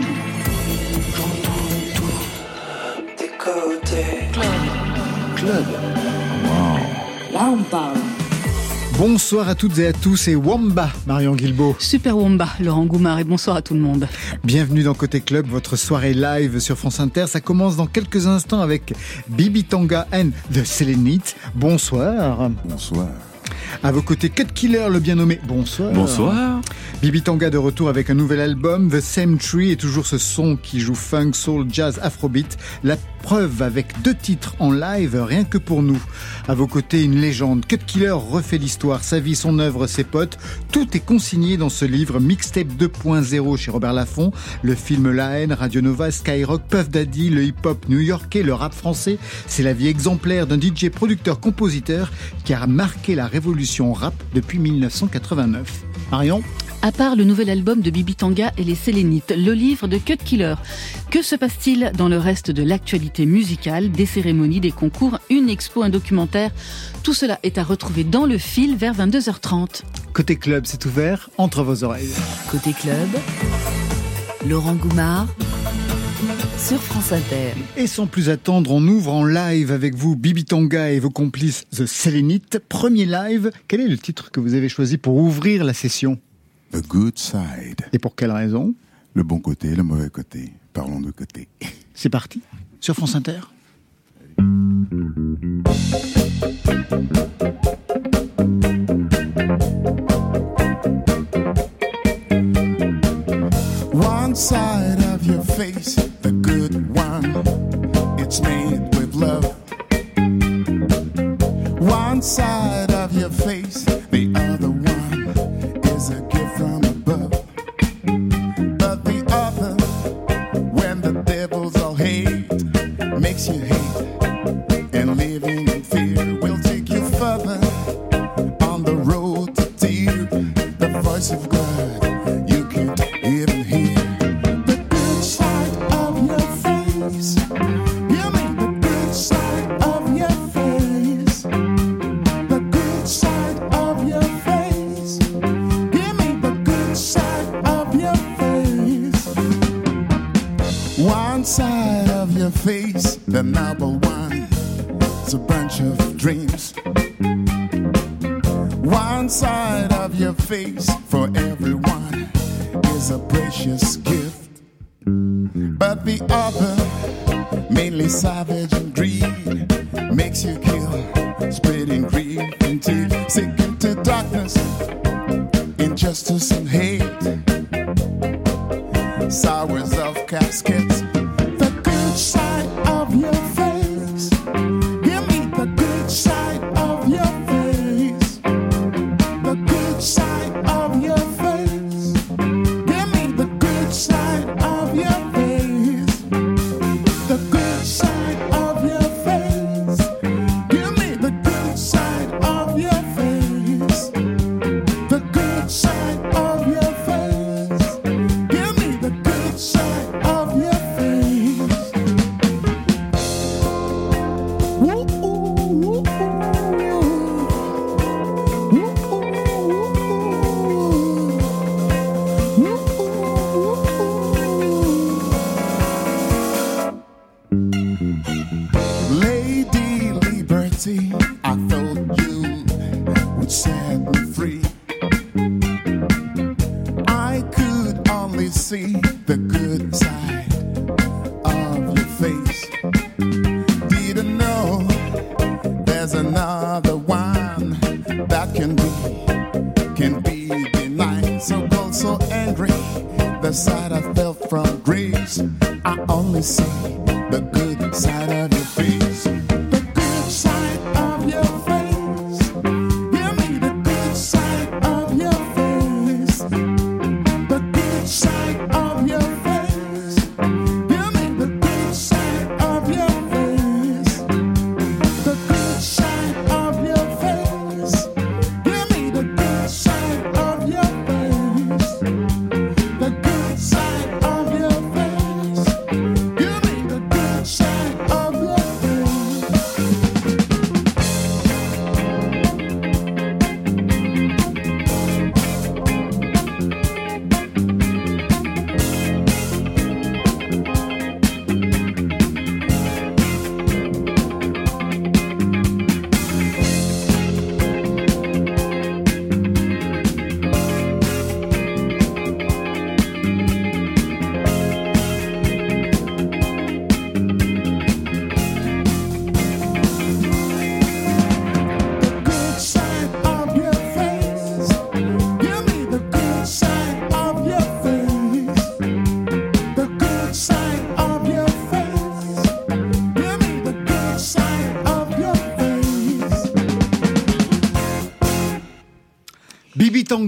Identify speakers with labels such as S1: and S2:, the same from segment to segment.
S1: tout. J'entends tout. Des côtés. Club. Club. Wow. Là, on parle.
S2: Bonsoir à toutes et à tous, c'est Wamba, Marion Guilbeault.
S3: Super Wamba, Laurent Goumard, et bonsoir à tout le monde.
S2: Bienvenue dans Côté Club, votre soirée live sur France Inter. Ça commence dans quelques instants avec Bibi Tanga and The Selenite. Bonsoir.
S4: Bonsoir.
S2: À vos côtés, Cut Killer, le bien nommé. Bonsoir.
S4: Bonsoir.
S2: Bibi Tanga de retour avec un nouvel album, The Same Tree, et toujours ce son qui joue funk, soul, jazz, afrobeat. La preuve avec deux titres en live, rien que pour nous. À vos côtés, une légende. Cut Killer refait l'histoire, sa vie, son œuvre, ses potes. Tout est consigné dans ce livre, Mixtape 2.0 chez Robert Laffont. Le film La haine, Radio Nova, Skyrock, Puff Daddy, le hip-hop new-yorkais, le rap français. C'est la vie exemplaire d'un DJ producteur-compositeur qui a marqué la révolution rap depuis 1989. Marion
S3: à part le nouvel album de Bibi Tanga et les Sélénites, le livre de Cut Killer. Que se passe-t-il dans le reste de l'actualité musicale, des cérémonies, des concours, une expo, un documentaire? Tout cela est à retrouver dans le fil vers 22h30.
S2: Côté club, c'est ouvert entre vos oreilles.
S5: Côté club, Laurent Goumard sur France Inter.
S2: Et sans plus attendre, on ouvre en live avec vous Bibi Tonga et vos complices The Selenite. Premier live, quel est le titre que vous avez choisi pour ouvrir la session
S4: The Good Side.
S2: Et pour quelle raison
S4: Le bon côté, le mauvais côté. Parlons de côté.
S2: C'est parti, sur France Inter.
S6: One side of your face, it's made with love. One side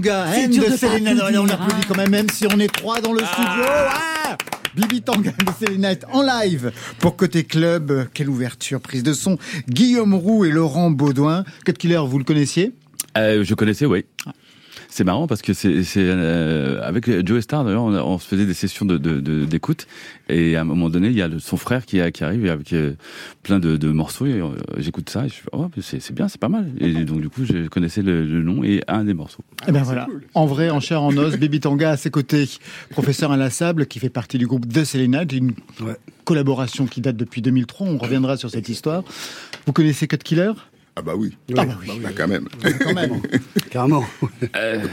S2: Tanga de Selena. On applaudit
S3: hein.
S2: quand même, même si on est trois dans le studio. Ah Bibi Tanga de Selena en live pour Côté Club. Quelle ouverture, prise de son. Guillaume Roux et Laurent Baudouin. Cut Killer, vous le connaissiez?
S7: Euh, je connaissais, oui. C'est marrant parce que c'est euh, avec Joe Star d'ailleurs on, se faisait des sessions de de- de- d'écoute. Et à un moment donné il y a le- son frère qui, arrive avec euh, plein de, de morceaux. Et euh, j'écoute ça et je fais oh c'est c'est bien c'est pas mal. Et donc du coup je connaissais le, le nom et un des morceaux.
S2: Eh ben voilà, en vrai, en chair, en os, Bibi Tanga à ses côtés, professeur inlassable qui fait partie du groupe The Selena, d'une collaboration qui date depuis 2003. On reviendra sur cette histoire. Vous connaissez Cut Killer?
S4: Ah bah oui.
S2: Ah bah oui.
S4: Bah quand même.
S2: Quand même.
S8: Carrément.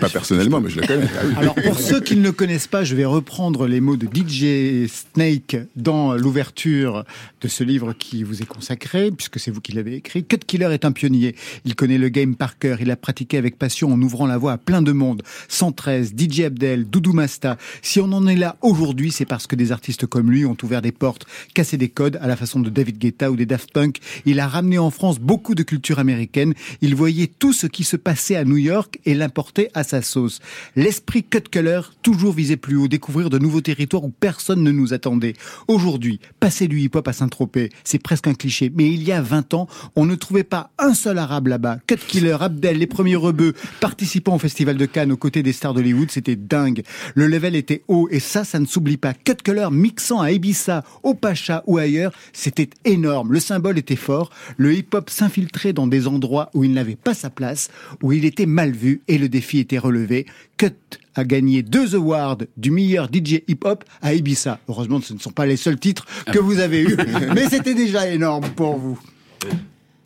S4: Pas personnellement, mais je le connais. Ah oui.
S2: Alors pour ceux qui ne le connaissent pas, je vais reprendre les mots de DJ Snake dans l'ouverture de ce livre qui vous est consacré, puisque c'est vous qui l'avez écrit. Cut Killer est un pionnier. Il connaît le game par cœur. Il a pratiqué avec passion en ouvrant la voie à plein de monde. 113, DJ Abdel, Doudou Masta. Si on en est là aujourd'hui, c'est parce que des artistes comme lui ont ouvert des portes, cassé des codes à la façon de David Guetta ou des Daft Punk. Il a ramené en France beaucoup de culture américaine. Il voyait tout ce qui se passait à New York et l'importait à sa sauce. L'esprit cut color toujours visait plus haut, découvrir de nouveaux territoires où personne ne nous attendait. Aujourd'hui, passer du hip-hop à Saint-Tropez, c'est presque un cliché, mais il y a 20 ans, on ne trouvait pas un seul arabe là-bas. Cut Killer, Abdel, les premiers rebeux, participant au festival de Cannes aux côtés des stars d'Hollywood, c'était dingue. Le level était haut et ça, ça ne s'oublie pas. Cut Color mixant à Ibiza, au Pacha ou ailleurs, c'était énorme. Le symbole était fort. Le hip-hop s'infiltrait dans des endroits où il n'avait pas sa place, où il était mal vu et le défi était relevé. Cut a gagné deux awards du meilleur DJ hip-hop à Ibiza. Heureusement, ce ne sont pas les seuls titres que vous avez eus, mais c'était déjà énorme pour vous.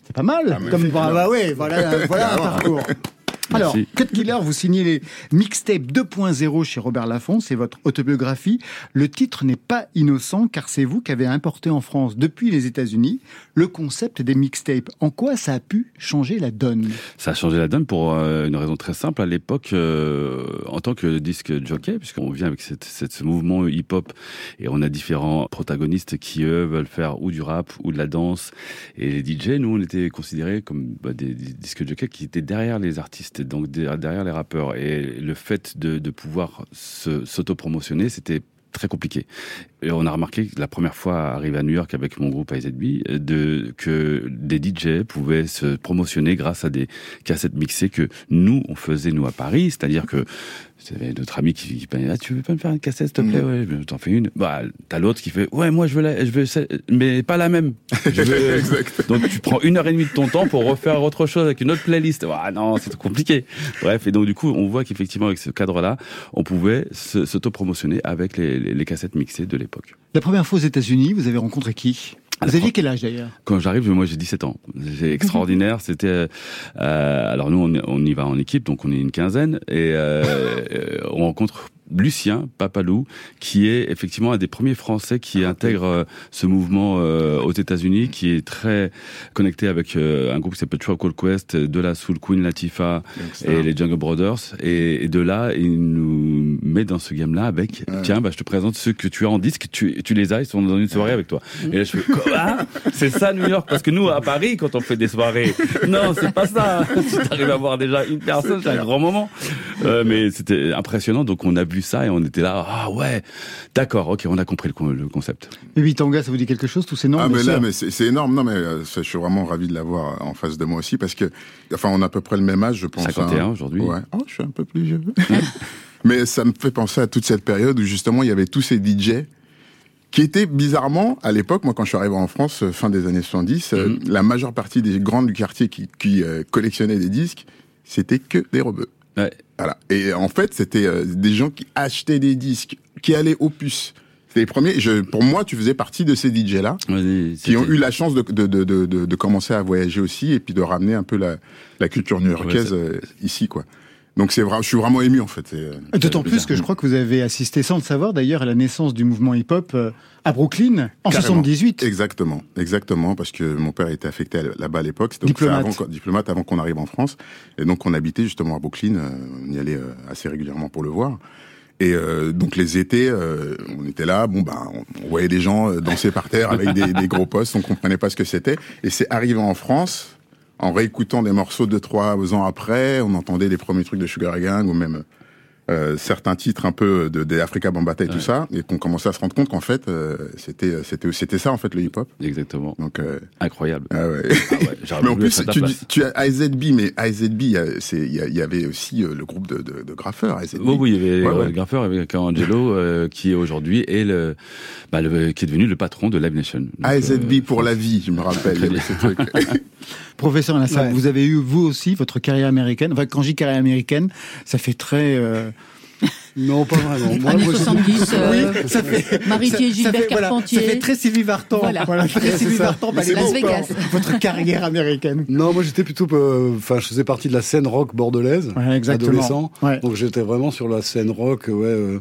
S2: C'est pas mal. comme bah, bah ouais, voilà, voilà un parcours. Alors. Cut Killer, vous signez les mixtapes 2.0 chez Robert Laffont, c'est votre autobiographie. Le titre n'est pas innocent car c'est vous qui avez importé en France depuis les États-Unis le concept des mixtapes. En quoi ça a pu changer la donne?
S7: Ça a changé la donne pour euh, une raison très simple. À l'époque, euh, en tant que disque jockey, puisqu'on vient avec cette, cette- ce mouvement hip-hop et on a différents protagonistes qui, eux, veulent faire ou du rap ou de la danse. Et les DJ, nous, on était considérés comme bah, des, des disques jockeys qui étaient derrière les artistes, donc der- derrière les rappeurs. Et le fait de, de pouvoir s'auto-promotionner, c'était très compliqué. Et on a remarqué que la première fois arrivé à New York avec mon groupe IZB, de, que des DJ pouvaient se promotionner grâce à des cassettes mixées que nous, on faisait nous à Paris. C'est-à-dire que c'était notre ami qui, qui ah, tu veux pas me faire une cassette, s'il te plaît? Ouais, je t'en fais une. Bah, t'as l'autre qui fait, ouais, moi, je veux la, je veux celle- mais pas la même. Je veux- donc, tu prends une heure et demie de ton temps pour refaire autre chose avec une autre playlist. Ah non, c'est compliqué. Bref. Et donc, du coup, on voit qu'effectivement, avec ce cadre-là, on pouvait s'auto-promotionner avec les, les, les cassettes mixées de l'époque.
S2: La première fois aux États-Unis, vous avez rencontré qui? Vous aviez quel âge d'ailleurs?
S7: Quand j'arrive, moi j'ai 17 ans. C'est extraordinaire. C'était euh, alors nous on, on y va en équipe, donc on est une quinzaine et euh, on rencontre Lucien Papalou, qui est effectivement un des premiers Français qui intègre euh, ce mouvement euh, aux États-Unis, qui est très connecté avec euh, un groupe qui s'appelle Tribe Called Quest, de la Soul Queen Latifah et les Jungle Brothers. Et, de là, il nous met dans ce game-là avec tiens, bah, je te présente ceux que tu as en disque, tu, tu les as, ils sont dans une soirée avec toi. Et là, je fais quoi? C'est ça New York Parce que nous, à Paris, quand on fait des soirées, non, c'est pas ça. Si t'arrives à voir déjà une personne, c'est un grand moment. Euh, mais c'était impressionnant. Donc on a vu ça et on était là. Ah ouais, d'accord, ok, on a compris le, le concept.
S2: Bibi Tanga, ça vous dit quelque chose Tous ces noms
S4: Ah mais là mais c'est énorme non mais euh, ça, je suis vraiment ravi de l'avoir en face de moi aussi parce que enfin on a à peu près le même âge je pense
S7: 51
S4: hein.
S7: aujourd'hui.
S4: ouais oh je suis un peu plus vieux mais ça me fait penser à toute cette période où justement il y avait tous ces DJ qui étaient bizarrement à l'époque moi quand je suis arrivé en France euh, fin des années 70 euh,
S7: Mhm.
S4: la majeure partie des grands du quartier qui, qui euh, collectionnaient des disques c'était que des rebeux
S7: Ouais.
S4: Voilà. Et en fait, c'était euh, des gens qui achetaient des disques, qui allaient au puce. C'était les premiers. Je, pour moi, tu faisais partie de ces DJ-là
S7: Vas-y,
S4: qui ont eu la chance de, de, de, de, commencer à voyager aussi et puis de ramener un peu la, la culture new-yorkaise
S7: Ouais,
S4: euh, ici, quoi. Donc c'est vrai, je suis vraiment ému en fait. Euh,
S2: D'autant plus que je crois que vous avez assisté sans le savoir d'ailleurs à la naissance du mouvement hip-hop euh, à Brooklyn en
S4: Carrément.
S2: 78.
S4: Exactement, exactement, parce que mon père était affecté là-bas à l'époque, donc c'est
S2: Diplomate.
S4: avant, qu'on- diplomate avant qu'on arrive en France, et donc on habitait justement à Brooklyn, euh, on y allait assez régulièrement pour le voir. Et euh, donc les étés, euh, on était là, bon ben, on, on voyait des gens danser par terre avec des, des gros postes, on comprenait pas ce que c'était. Et c'est arrivé en France en réécoutant des morceaux de trois ans après, on entendait les premiers trucs de Sugar Gang ou même euh, certains titres un peu de, des Africa Bambata et tout ça, et qu'on commençait à se rendre compte qu'en fait, euh, c'était c'était c'était ça en fait le hip-hop.
S7: Exactement.
S4: Donc euh,
S7: incroyable.
S4: Ah ouais.
S7: Ah ouais,
S4: mais en plus, tu,
S7: place.
S4: dis- tu as AZB, mais AZB, il y a- c'est- il y, a- il y avait aussi euh, le groupe de, de, de graffeurs. AZB.
S7: Oui, oui, il y avait
S4: Ouais,
S7: euh,
S4: ouais.
S7: Graffeur avec Angelo euh, qui est aujourd'hui est le, bah, le qui est devenu le patron de Live Nation. Donc,
S4: AZB
S7: euh,
S4: pour la vie, je me rappelle. il y avait ce truc.
S2: Professeur
S8: Ouais.
S2: vous avez eu vous aussi votre carrière américaine. Enfin, quand je dis carrière américaine, ça fait très. Euh,
S8: Non, pas vraiment. Moi,
S3: Années
S8: moi, j'ai-
S3: 70, euh,
S2: oui, ça fait.
S3: Marie-Thier,
S2: ça- ça
S3: Gilbert
S2: fait- voilà,
S3: Carpentier.
S2: ça fait très Sylvie Vartan.
S3: Voilà.
S2: très
S8: Ouais, c'est
S2: Sylvie
S8: ça.
S2: Vartan.
S3: Las. Vegas.
S2: Votre carrière américaine.
S8: Non, moi j'étais plutôt, euh, enfin, je faisais partie de la scène rock bordelaise,
S2: Ouais, exactement.
S8: adolescent.
S2: Ouais.
S8: Donc j'étais vraiment sur la scène rock, ouais, euh,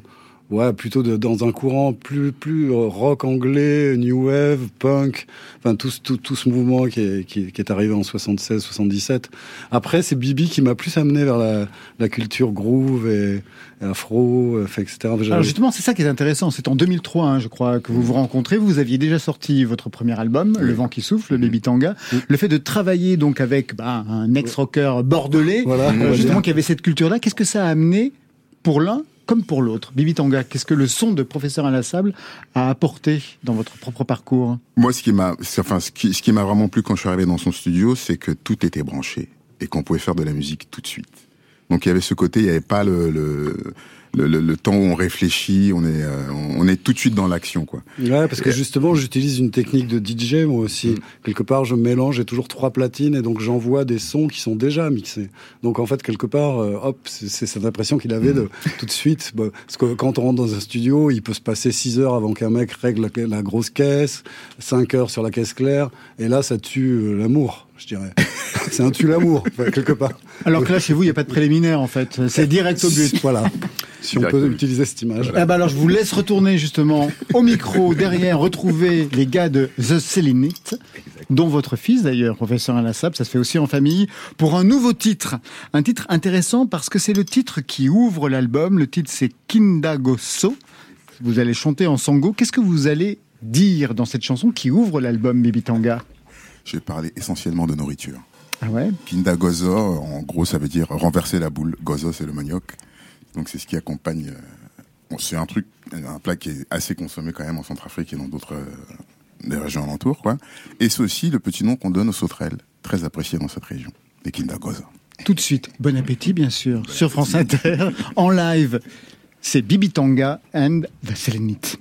S8: ouais, plutôt de- dans un courant plus, plus euh, rock anglais, new wave, punk, enfin tout, ce- tout, tout ce mouvement qui est, qui, qui est arrivé en 76, 77. Après, c'est Bibi qui m'a plus amené vers la, la culture groove et, et afro, euh, etc. J'avais-
S2: Alors justement, c'est ça qui est intéressant. C'est en 2003, hein, je crois, que vous vous rencontrez. Vous aviez déjà sorti votre premier album, Le vent qui souffle, le Baby Tanga. Le fait de travailler donc avec bah, un ex-rocker bordelais,
S8: Voilà,
S2: euh, justement, qui avait cette culture-là, qu'est-ce que ça a amené pour l'un comme pour l'autre Bibi Tanga, qu'est-ce que le son de Professeur Alassable a apporté dans votre propre parcours?
S4: Moi, ce qui m'a, enfin, ce qui, m'a vraiment plu quand je suis arrivé dans son studio, c'est que tout était branché et qu'on pouvait faire de la musique tout de suite. Donc il y avait ce côté, il n'y avait pas le, le, le- le temps où on réfléchit, on est, euh, on est tout de suite dans l'action, quoi.
S8: Ouais, parce que justement, j'utilise une technique de DJ, moi aussi.
S4: Mm.
S8: Quelque part, je mélange, j'ai toujours trois platines, et donc j'envoie des sons qui sont déjà mixés. Donc en fait, quelque part, euh, hop, c'est cette impression qu'il avait de tout de suite. bah, parce que quand on rentre dans un studio, il peut se passer 6 heures avant qu'un mec règle la, la grosse caisse, 5 heures sur la caisse claire, et là, ça tue euh, l'amour, je dirais. c'est un tue l'amour, quelque part.
S2: Alors que là, chez vous, il n'y a pas de préliminaire, en fait. C'est direct au but.
S8: Voilà. Si on peut utiliser cette image.
S2: Ah bah alors je vous laisse retourner justement au micro derrière retrouver les gars de The Selenite, dont votre fils d'ailleurs, professeur Alassab, ça se fait aussi en famille, pour un nouveau titre. Un titre intéressant parce que c'est le titre qui ouvre l'album. Le titre c'est Kindagoso. Vous allez chanter en sango. Qu'est-ce que vous allez dire dans cette chanson qui ouvre l'album Bibi Tanga?
S4: Je vais parler essentiellement de nourriture.
S2: Ah ouais?
S4: Kinda gozo, en gros, ça veut dire renverser la boule. Gozo, c'est le manioc. Donc c'est ce qui accompagne. euh, bon, c'est un truc, un plat qui est assez consommé quand même en Centrafrique et dans d'autres euh, régions alentours, quoi. Et c'est aussi le petit nom qu'on donne aux sauterelles, très apprécié dans cette région, les Kinda gozo.
S2: Tout de suite. Bon appétit, bien sûr, sur France Inter, en live. C'est Bibi Tanga and The Selenite.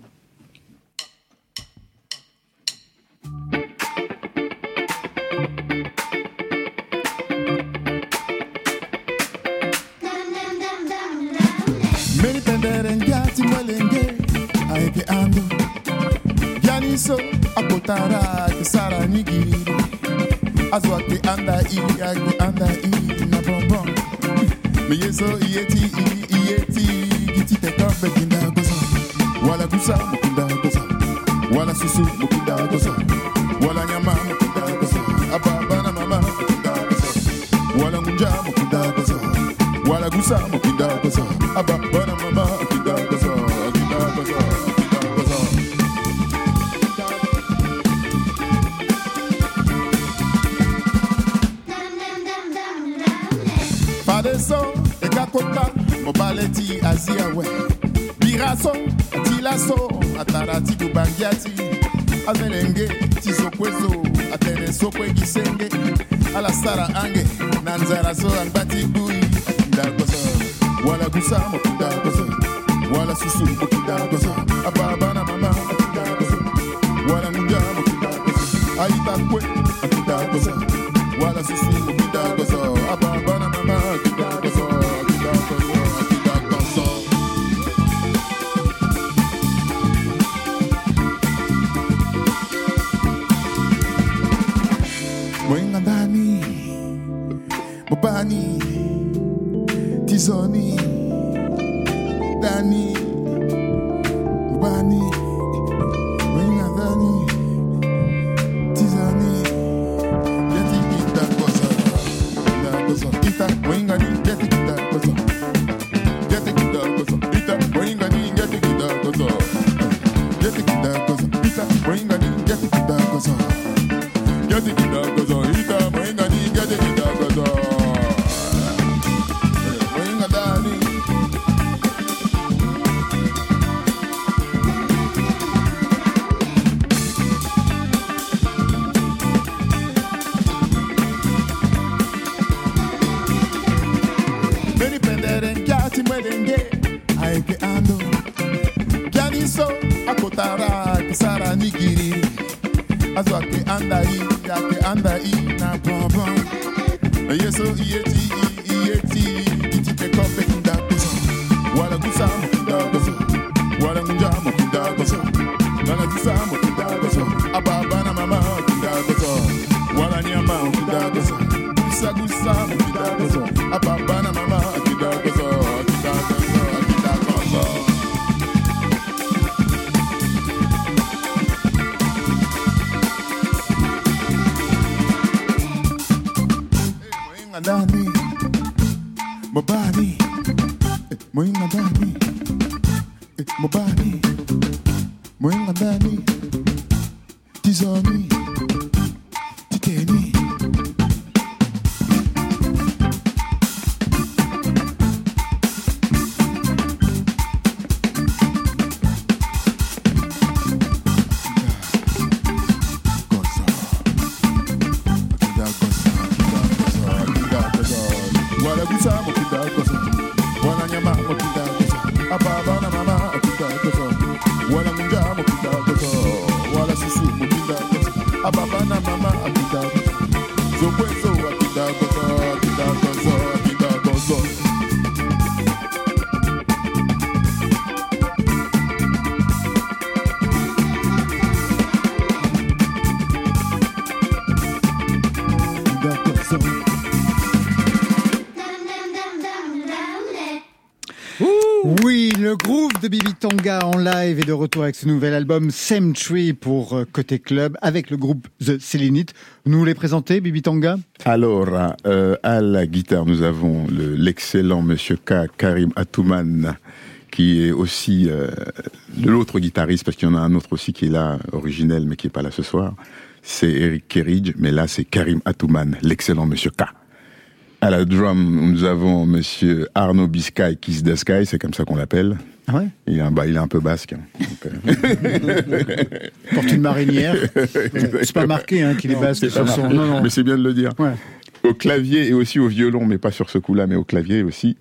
S6: Aeke ando Yaniso akotara kisara nyigiri Azwa ke anda i ake anda i na bonbon. Me yeso ieti ieti giti te kambe kinda goza. Wala gusa mukinda goza. Wala susu mukinda goza. Wala nyama mukinda goza. Ababa na mama mukinda goza. Wala ngunja mukinda goza. Wala gusa mukinda goza. Ababa na mama siawe biraso tilaso atarati kubangiati. Avelenge tizokwezo ateresokwegisenge alasara ange na nzala so angbati bui ndakoso wala gusa mokindakoso wala susu mokindakoso ababa nothing gusamo kidagoza. Wala nyama mo
S2: live est de retour avec ce nouvel album Same Tree pour euh, Côté Club avec le groupe The Selenite. Nous les présentez, Bibi Tonga
S4: Alors, euh, à la guitare, nous avons le- l'excellent Monsieur K, Karim Atouman, qui est aussi euh, l'autre guitariste, parce qu'il y en a un autre aussi qui est là, originel, mais qui est pas là ce soir. C'est Eric Kerridge, mais là, c'est Karim Atouman, l'excellent Monsieur K. À la drum, nous avons Monsieur Arnaud Biscay, Kiss the Sky, c'est comme ça qu'on l'appelle.
S2: Ah ouais
S4: Il est un, bah, il est un peu basque. hein. Donc, euh,
S2: Porte une marinière. C'est pas marqué hein, qu'il est basque sur son... Non, non.
S4: Mais c'est bien de le dire.
S2: Ouais.
S4: Au clavier et aussi au violon, mais pas sur ce coup-là, mais au clavier aussi,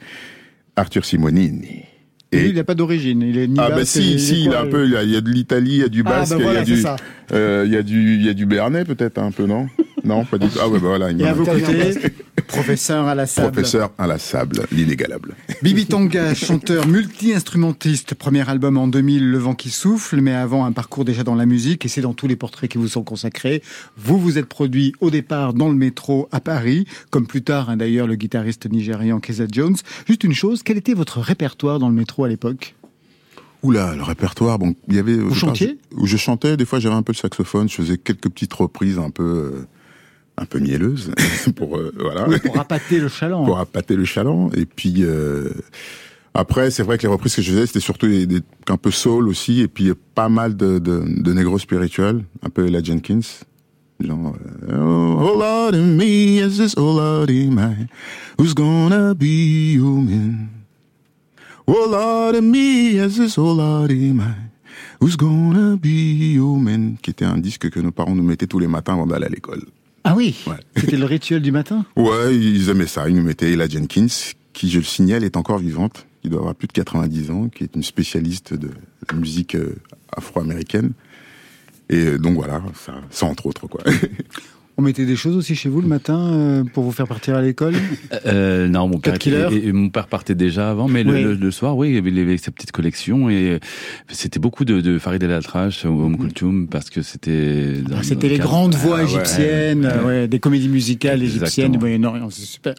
S4: Arthur Simonini.
S2: Et lui, il n'a pas d'origine. Il est ni
S4: ah bah si, si, il a un
S2: le-
S4: peu, il y a, il y a de l'Italie, il y a du
S2: Ah,
S4: basque,
S2: bah
S4: il y
S2: voilà,
S4: a du, euh, il y a du, il y a du Bernet peut-être un peu, non? Non, pas du tout. Ah ouais, bah voilà. il y
S2: Et
S4: en
S2: à
S4: a.
S2: vos côtés, professeur à la sable.
S4: Professeur l'inégalable.
S2: Bibi Tonga, chanteur multi-instrumentiste, premier album en 2000, Le vent qui souffle, mais avant un parcours déjà dans la musique, et c'est dans tous les portraits qui vous sont consacrés. Vous vous êtes produit au départ dans le métro à Paris, comme plus tard hein, d'ailleurs le guitariste nigérian Keza Jones. Juste une chose, quel était votre répertoire dans le métro à l'époque?
S4: Oula, le répertoire, bon, il y avait...
S2: Vous chantiez
S4: Où je chantais, des fois j'avais un peu de saxophone, je faisais quelques petites reprises un peu, euh, un peu mielleuses, pour, euh, voilà.
S2: Pour appâter le chaland.
S4: pour appâter le chaland. Et puis euh, après, c'est vrai que les reprises que je faisais, c'était surtout des, des- un peu soul aussi, et puis pas mal de, de, de négro spirituel, un peu Ella Jenkins. Genre, euh, oh Lord in me, is this oh Lord in mine, who's gonna be human? Oh Lord in me, is this oh Lord mine, who's gonna be human? Qui était un disque que nos parents nous mettaient tous les matins avant d'aller à l'école.
S2: Ah oui?
S4: Ouais.
S2: C'était le rituel du matin?
S4: Ouais, ils aimaient ça. Ils nous mettaient Ella Jenkins, qui, je le signale, est encore vivante, qui doit avoir plus de 90 ans, qui est une spécialiste de la musique euh, afro-américaine. Et euh, donc voilà, ça, ça entre autres, quoi.
S2: On mettait des choses aussi chez vous le matin euh, pour vous faire partir à l'école?
S7: Euh, non, mon père,
S2: Killer
S7: et- et mon père partait déjà avant, mais le,
S2: Oui.
S7: le- le soir, oui, il y avait, sa petite collection et euh, c'était beaucoup de, de Farid El Atrache, Oum Kulthum, parce que c'était.
S2: Ah, C'était les
S7: le
S2: grandes voix
S7: Ah, ouais,
S2: égyptiennes,
S7: ouais,
S2: euh, ouais, des comédies musicales égyptiennes du. Moyen-Orient, c'est super.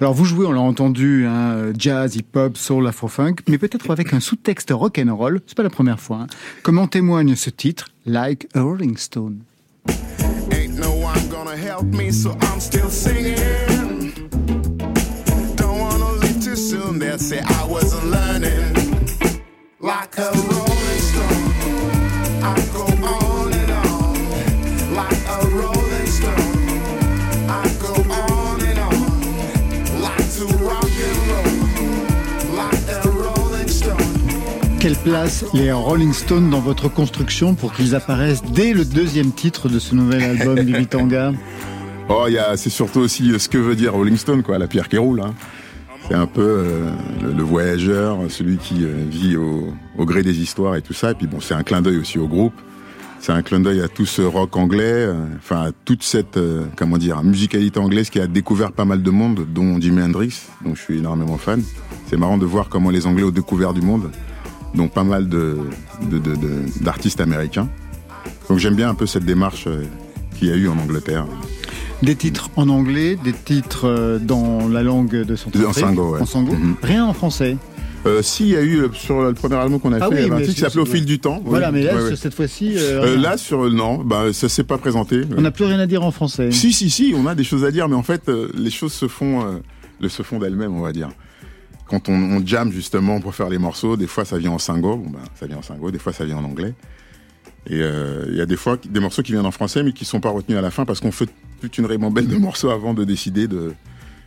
S2: Alors vous jouez, on l'a entendu, hein, jazz, hip-hop, soul, afro-funk, mais peut-être avec un sous-texte rock'n'roll, c'est pas la première fois. hein. Comme en témoigne ce titre, Like a Rolling Stone?
S6: Gonna help me, so I'm still singing. Don't wanna leave too soon, they'll say I wasn't learning. Like a rolling
S2: Quelle place les Rolling Stones dans votre construction pour qu'ils apparaissent dès le deuxième titre de ce nouvel album Bibi Tanga
S4: Oh, c'est surtout aussi euh, ce que veut dire Rolling Stone, quoi, la pierre qui roule. Hein. C'est un peu euh, le, voyageur, celui qui euh, vit au, gré des histoires et tout ça. Et puis bon, c'est un clin d'œil aussi au groupe. C'est un clin d'œil à tout ce rock anglais, à toute cette comment dire musicalité anglaise qui a découvert pas mal de monde, dont Jimi Hendrix, dont je suis énormément fan. C'est marrant de voir comment les Anglais ont découvert du monde, donc pas mal de de- de- de- d'artistes américains. Donc j'aime bien un peu cette démarche euh, qu'il y a eu en Angleterre.
S2: Des titres en anglais, des titres euh, dans la langue de son
S4: En sango, ouais.
S2: En sango.
S4: Mhm.
S2: Rien en français.
S4: Euh, si, il y a eu euh, sur le premier album qu'on a
S2: Ah
S4: fait,
S2: oui,
S4: il y avait un titre qui s'appelait Au fil du temps.
S2: Voilà,
S4: Oui,
S2: mais là,
S4: ouais, ouais.
S2: cette fois-ci, euh,
S4: Euh, là, sur non, bah ça s'est pas présenté.
S2: on n'a plus rien à dire en français.
S4: Si, si, si, on a des choses à dire, mais en fait, les choses se font, se font d'elles-mêmes, on va dire. Quand on, on jam justement pour faire les morceaux, des fois ça vient en singo, bon ben ça vient en singo, des fois ça vient en anglais. Et euh, il y a des fois des morceaux qui viennent en français, mais qui sont pas retenus à la fin parce qu'on fait toute une ribambelle de morceaux avant de décider de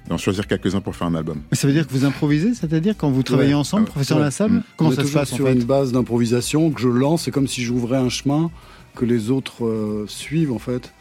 S4: d'en choisir quelques-uns pour faire un album.
S2: Mais ça veut dire que vous improvisez, c'est-à-dire quand vous travaillez
S8: Ouais.
S2: ensemble,
S4: Ah,
S2: professeur
S8: ouais.
S2: Lassalle Comment
S8: On
S2: ça se passe en
S8: sur
S2: fait
S8: une base d'improvisation que je lance. C'est comme si j'ouvrais un chemin que les autres euh, suivent en fait.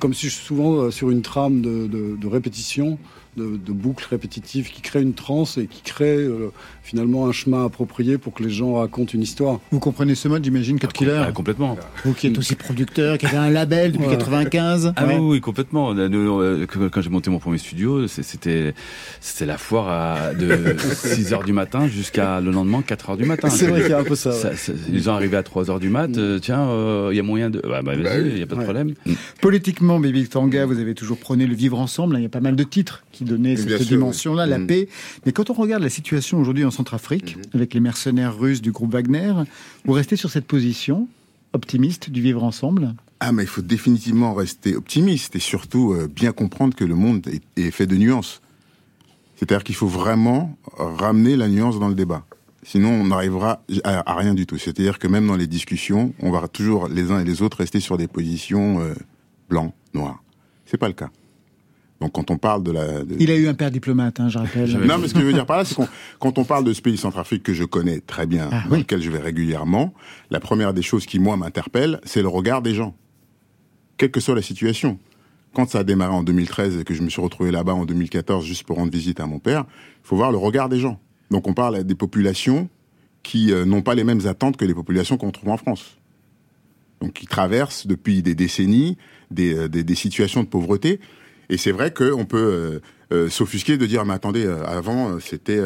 S8: Comme si je suis souvent euh, sur une trame de, de- de répétition, de, de boucles répétitives qui créent une transe et qui créent euh, finalement un chemin approprié pour que les gens racontent une histoire.
S2: Vous comprenez ce mode, j'imagine, Cut Killer
S7: Ah, complètement.
S2: Vous qui êtes aussi producteur, qui avez un label depuis
S8: Ouais.
S2: 95.
S7: Ah
S2: Ouais.
S7: oui, oui, complètement. Euh, euh, Quand j'ai monté mon premier studio, c'était c'était la foire à, de 6 heures du matin jusqu'à le lendemain 4 heures du matin.
S8: C'est vrai qu'il y a un peu ça. ouais.
S7: Ça, ça- les gens arrivaient à 3 heures du mat, euh, tiens, il y a moyen de... Bah, bah, vas-y, il y a pas de
S8: Ouais.
S7: problème.
S2: Politiquement, Baby Tanga, vous avez toujours prôné le vivre ensemble. hein. Il y a pas mal de titres qui
S4: Bien
S2: cette dimension-là,
S4: oui.
S2: la
S4: Mhm.
S2: paix. Mais quand on regarde la situation aujourd'hui en Centrafrique, avec les mercenaires russes du groupe Wagner, vous restez sur cette position optimiste du vivre ensemble?
S4: Ah, mais il faut définitivement rester optimiste et surtout euh, bien comprendre que le monde est, est fait de nuances. C'est-à-dire qu'il faut vraiment ramener la nuance dans le débat. Sinon, on n'arrivera à, à rien du tout. C'est-à-dire que même dans les discussions, on va toujours les uns et les autres rester sur des positions euh, blancs, noirs. C'est pas le cas. Donc, quand on parle de la, de-
S2: Il a eu un père diplomate, hein, je rappelle.
S4: non, mais ce que je veux dire par là, c'est qu'on, quand on parle de ce pays centrafrique que je connais très bien,
S2: Ah,
S4: dans
S2: oui.
S4: lequel je vais régulièrement, la première des choses qui, moi, m'interpelle, c'est le regard des gens. Quelle que soit la situation. Quand ça a démarré en 2013 et que je me suis retrouvé là-bas en 2014 juste pour rendre visite à mon père, il faut voir le regard des gens. Donc on parle à des populations qui euh, n'ont pas les mêmes attentes que les populations qu'on trouve en France. Donc qui traversent depuis des décennies des, euh, des, des situations de pauvreté. Et c'est vrai qu'on peut euh, euh, s'offusquer de dire mais attendez euh, avant c'était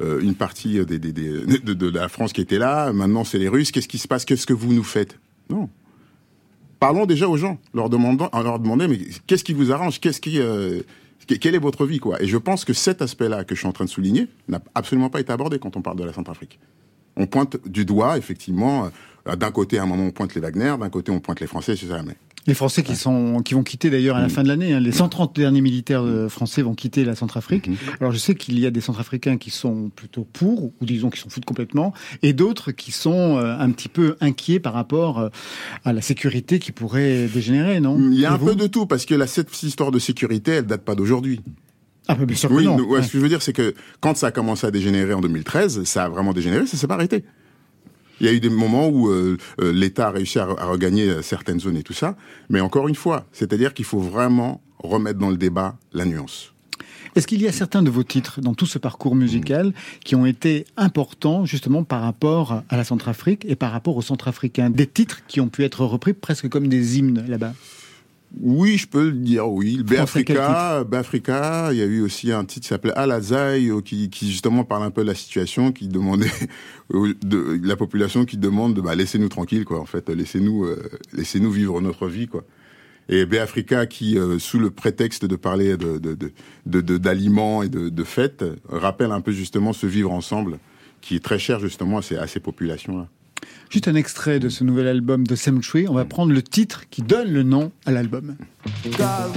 S4: une partie de, la France qui était là maintenant c'est les Russes. Qu'est-ce qui se passe? Qu'est-ce que vous nous faites? Non. Parlons déjà aux gens leur demandant en leur demander mais qu'est-ce qui vous arrange? Qu'est-ce qui que- quelle est votre vie quoi? Et je pense que cet aspect-là que je suis en train de souligner n'a absolument pas été abordé quand on parle de la Centrafrique. On pointe du doigt effectivement d'un côté à un moment on pointe les Wagner d'un côté on pointe les Français c'est ça mais
S2: Les Français qui, sont, qui vont quitter d'ailleurs à la fin de l'année, hein. les 130 derniers militaires euh, français vont quitter la Centrafrique. Alors je sais qu'il y a des Centrafricains qui sont plutôt pour, ou disons qui s'en foutent complètement, et d'autres qui sont euh, un petit peu inquiets par rapport euh, à la sécurité qui pourrait dégénérer, non?
S4: Il y a
S2: Et
S4: un peu de tout, parce que la, cette histoire de sécurité, elle date pas d'aujourd'hui.
S2: Ah, mais bien sûr que
S4: Oui,
S2: non.
S4: nous- ouais,
S2: Ouais.
S4: ce que je veux dire, c'est que quand ça a commencé à dégénérer en 2013, ça a vraiment dégénéré, ça s'est pas arrêté. Il y a eu des moments où euh, euh, l'État a réussi à, à regagner euh, certaines zones et tout ça, mais encore une fois, c'est-à-dire qu'il faut vraiment remettre dans le débat la nuance.
S2: Est-ce qu'il y a certains de vos titres dans tout ce parcours musical qui ont été importants justement par rapport à la Centrafrique et par rapport aux Centrafricains Des titres qui ont pu être repris presque comme des hymnes là-bas
S4: Oui, je peux le dire, oui. Le Béafrica, Béafrica, il y a eu aussi un titre qui s'appelait Alazaï, euh, qui, qui justement parle un peu de la situation, qui demandait de, de la population qui demande, de, bah, laissez-nous tranquille, quoi. En fait, laissez-nous, euh, laissez-nous vivre notre vie, quoi. Et Béafrica, qui, euh, sous le prétexte de parler de, de, de, de- de- d'aliments et de, de fêtes, rappelle un peu justement ce vivre ensemble, qui est très cher justement à ces, à ces populations-là.
S2: Juste un extrait de ce nouvel album de Cemetery. On va prendre le titre qui donne le nom à l'album.
S6: God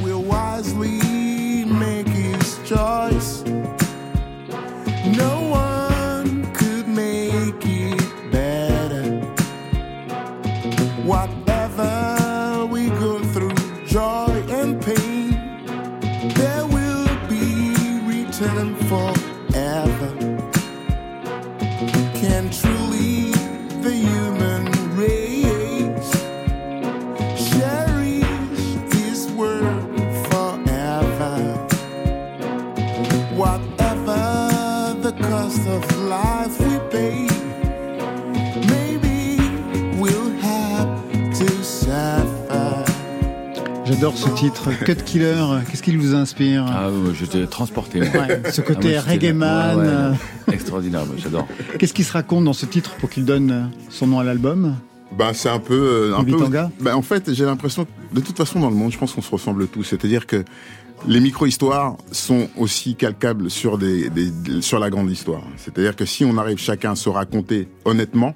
S2: J'adore ce titre. Cut Killer, qu'est-ce qui vous inspire
S7: Ah, ouais, j'étais transporté.
S2: Ouais, ce côté
S7: Ah, j'étais-
S2: reggae man.
S7: ouais, ouais, Extraordinaire, moi, j'adore.
S2: Qu'est-ce qui se raconte dans ce titre pour qu'il donne son nom à l'album
S4: Ben, c'est un peu, euh, un peu. Ben, en fait, j'ai l'impression, que, de toute façon, dans le monde, je pense qu'on se ressemble tous. C'est-à-dire que les micro-histoires sont aussi calcables sur des- sur la grande histoire. C'est-à-dire que si on arrive chacun à se raconter honnêtement,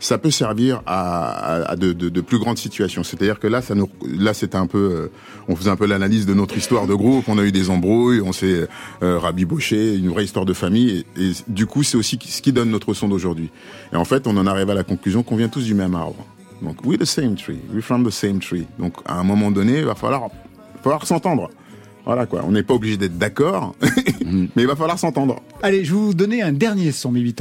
S4: ça peut servir à, à- à de, de- de plus grandes situations. C'est-à-dire que là, ça nous, là, c'était un peu, euh, on faisait un peu l'analyse de notre histoire de groupe. On a eu des embrouilles, on s'est euh, rabiboché, une vraie histoire de famille. Et, et du coup, c'est aussi ce qui donne notre son d'aujourd'hui. Et en fait, on en arrive à la conclusion qu'on vient tous du même arbre. Donc, we're the same tree, we're from the same tree. Donc, à un moment donné, il va falloir, falloir s'entendre. Voilà quoi. On n'est pas obligé d'être d'accord, mais il va falloir s'entendre.
S2: Allez, je vais vous donner un dernier son, Bibi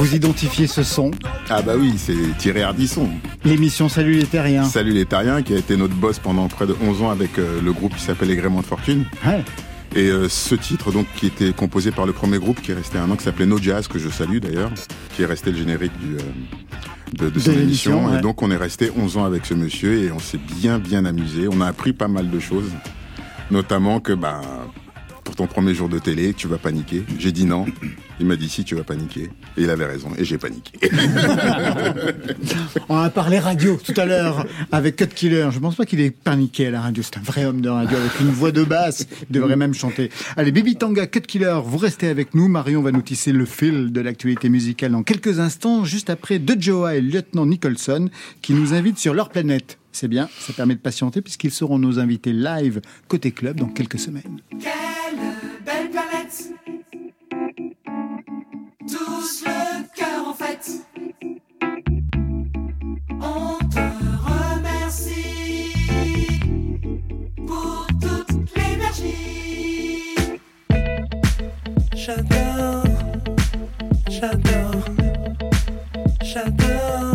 S2: Vous identifiez ce son
S4: Ah bah oui, c'est Thierry Ardisson.
S2: L'émission Salut les Terriens.
S4: Salut les Terriens, qui a été notre boss pendant près de 11 ans avec euh, le groupe qui s'appelle Les Gréments de Fortune.
S2: Ouais.
S4: Et euh, ce titre, donc, qui était composé par le premier groupe qui est resté un an, qui s'appelait No Jazz, que je salue d'ailleurs, qui est resté le générique du, euh, de, de son émission.
S2: ouais.
S4: Et donc, on est resté 11 ans avec ce monsieur et on s'est bien, bien amusé. On a appris pas mal de choses, notamment que, bah, ton premier jour de télé, tu vas paniquer. J'ai dit non. Il m'a dit si, tu vas paniquer. Et il avait raison. Et j'ai paniqué.
S2: On a parlé radio tout à l'heure avec Cut Killer. Je pense pas qu'il ait paniqué à la radio. C'est un vrai homme de radio avec une voix de basse. Il devrait même chanter. Allez, Baby Tanga, Cut Killer, vous restez avec nous. Marion va nous tisser le fil de l'actualité musicale dans quelques instants, juste après De Joa et Lieutenant Nicholson qui nous invitent sur leur planète. C'est bien, ça permet de patienter puisqu'ils seront nos invités live côté club dans quelques semaines.
S1: belle planète. Tous le cœur en fête. On te remercie pour toute l'énergie.
S9: J'adore, j'adore, j'adore,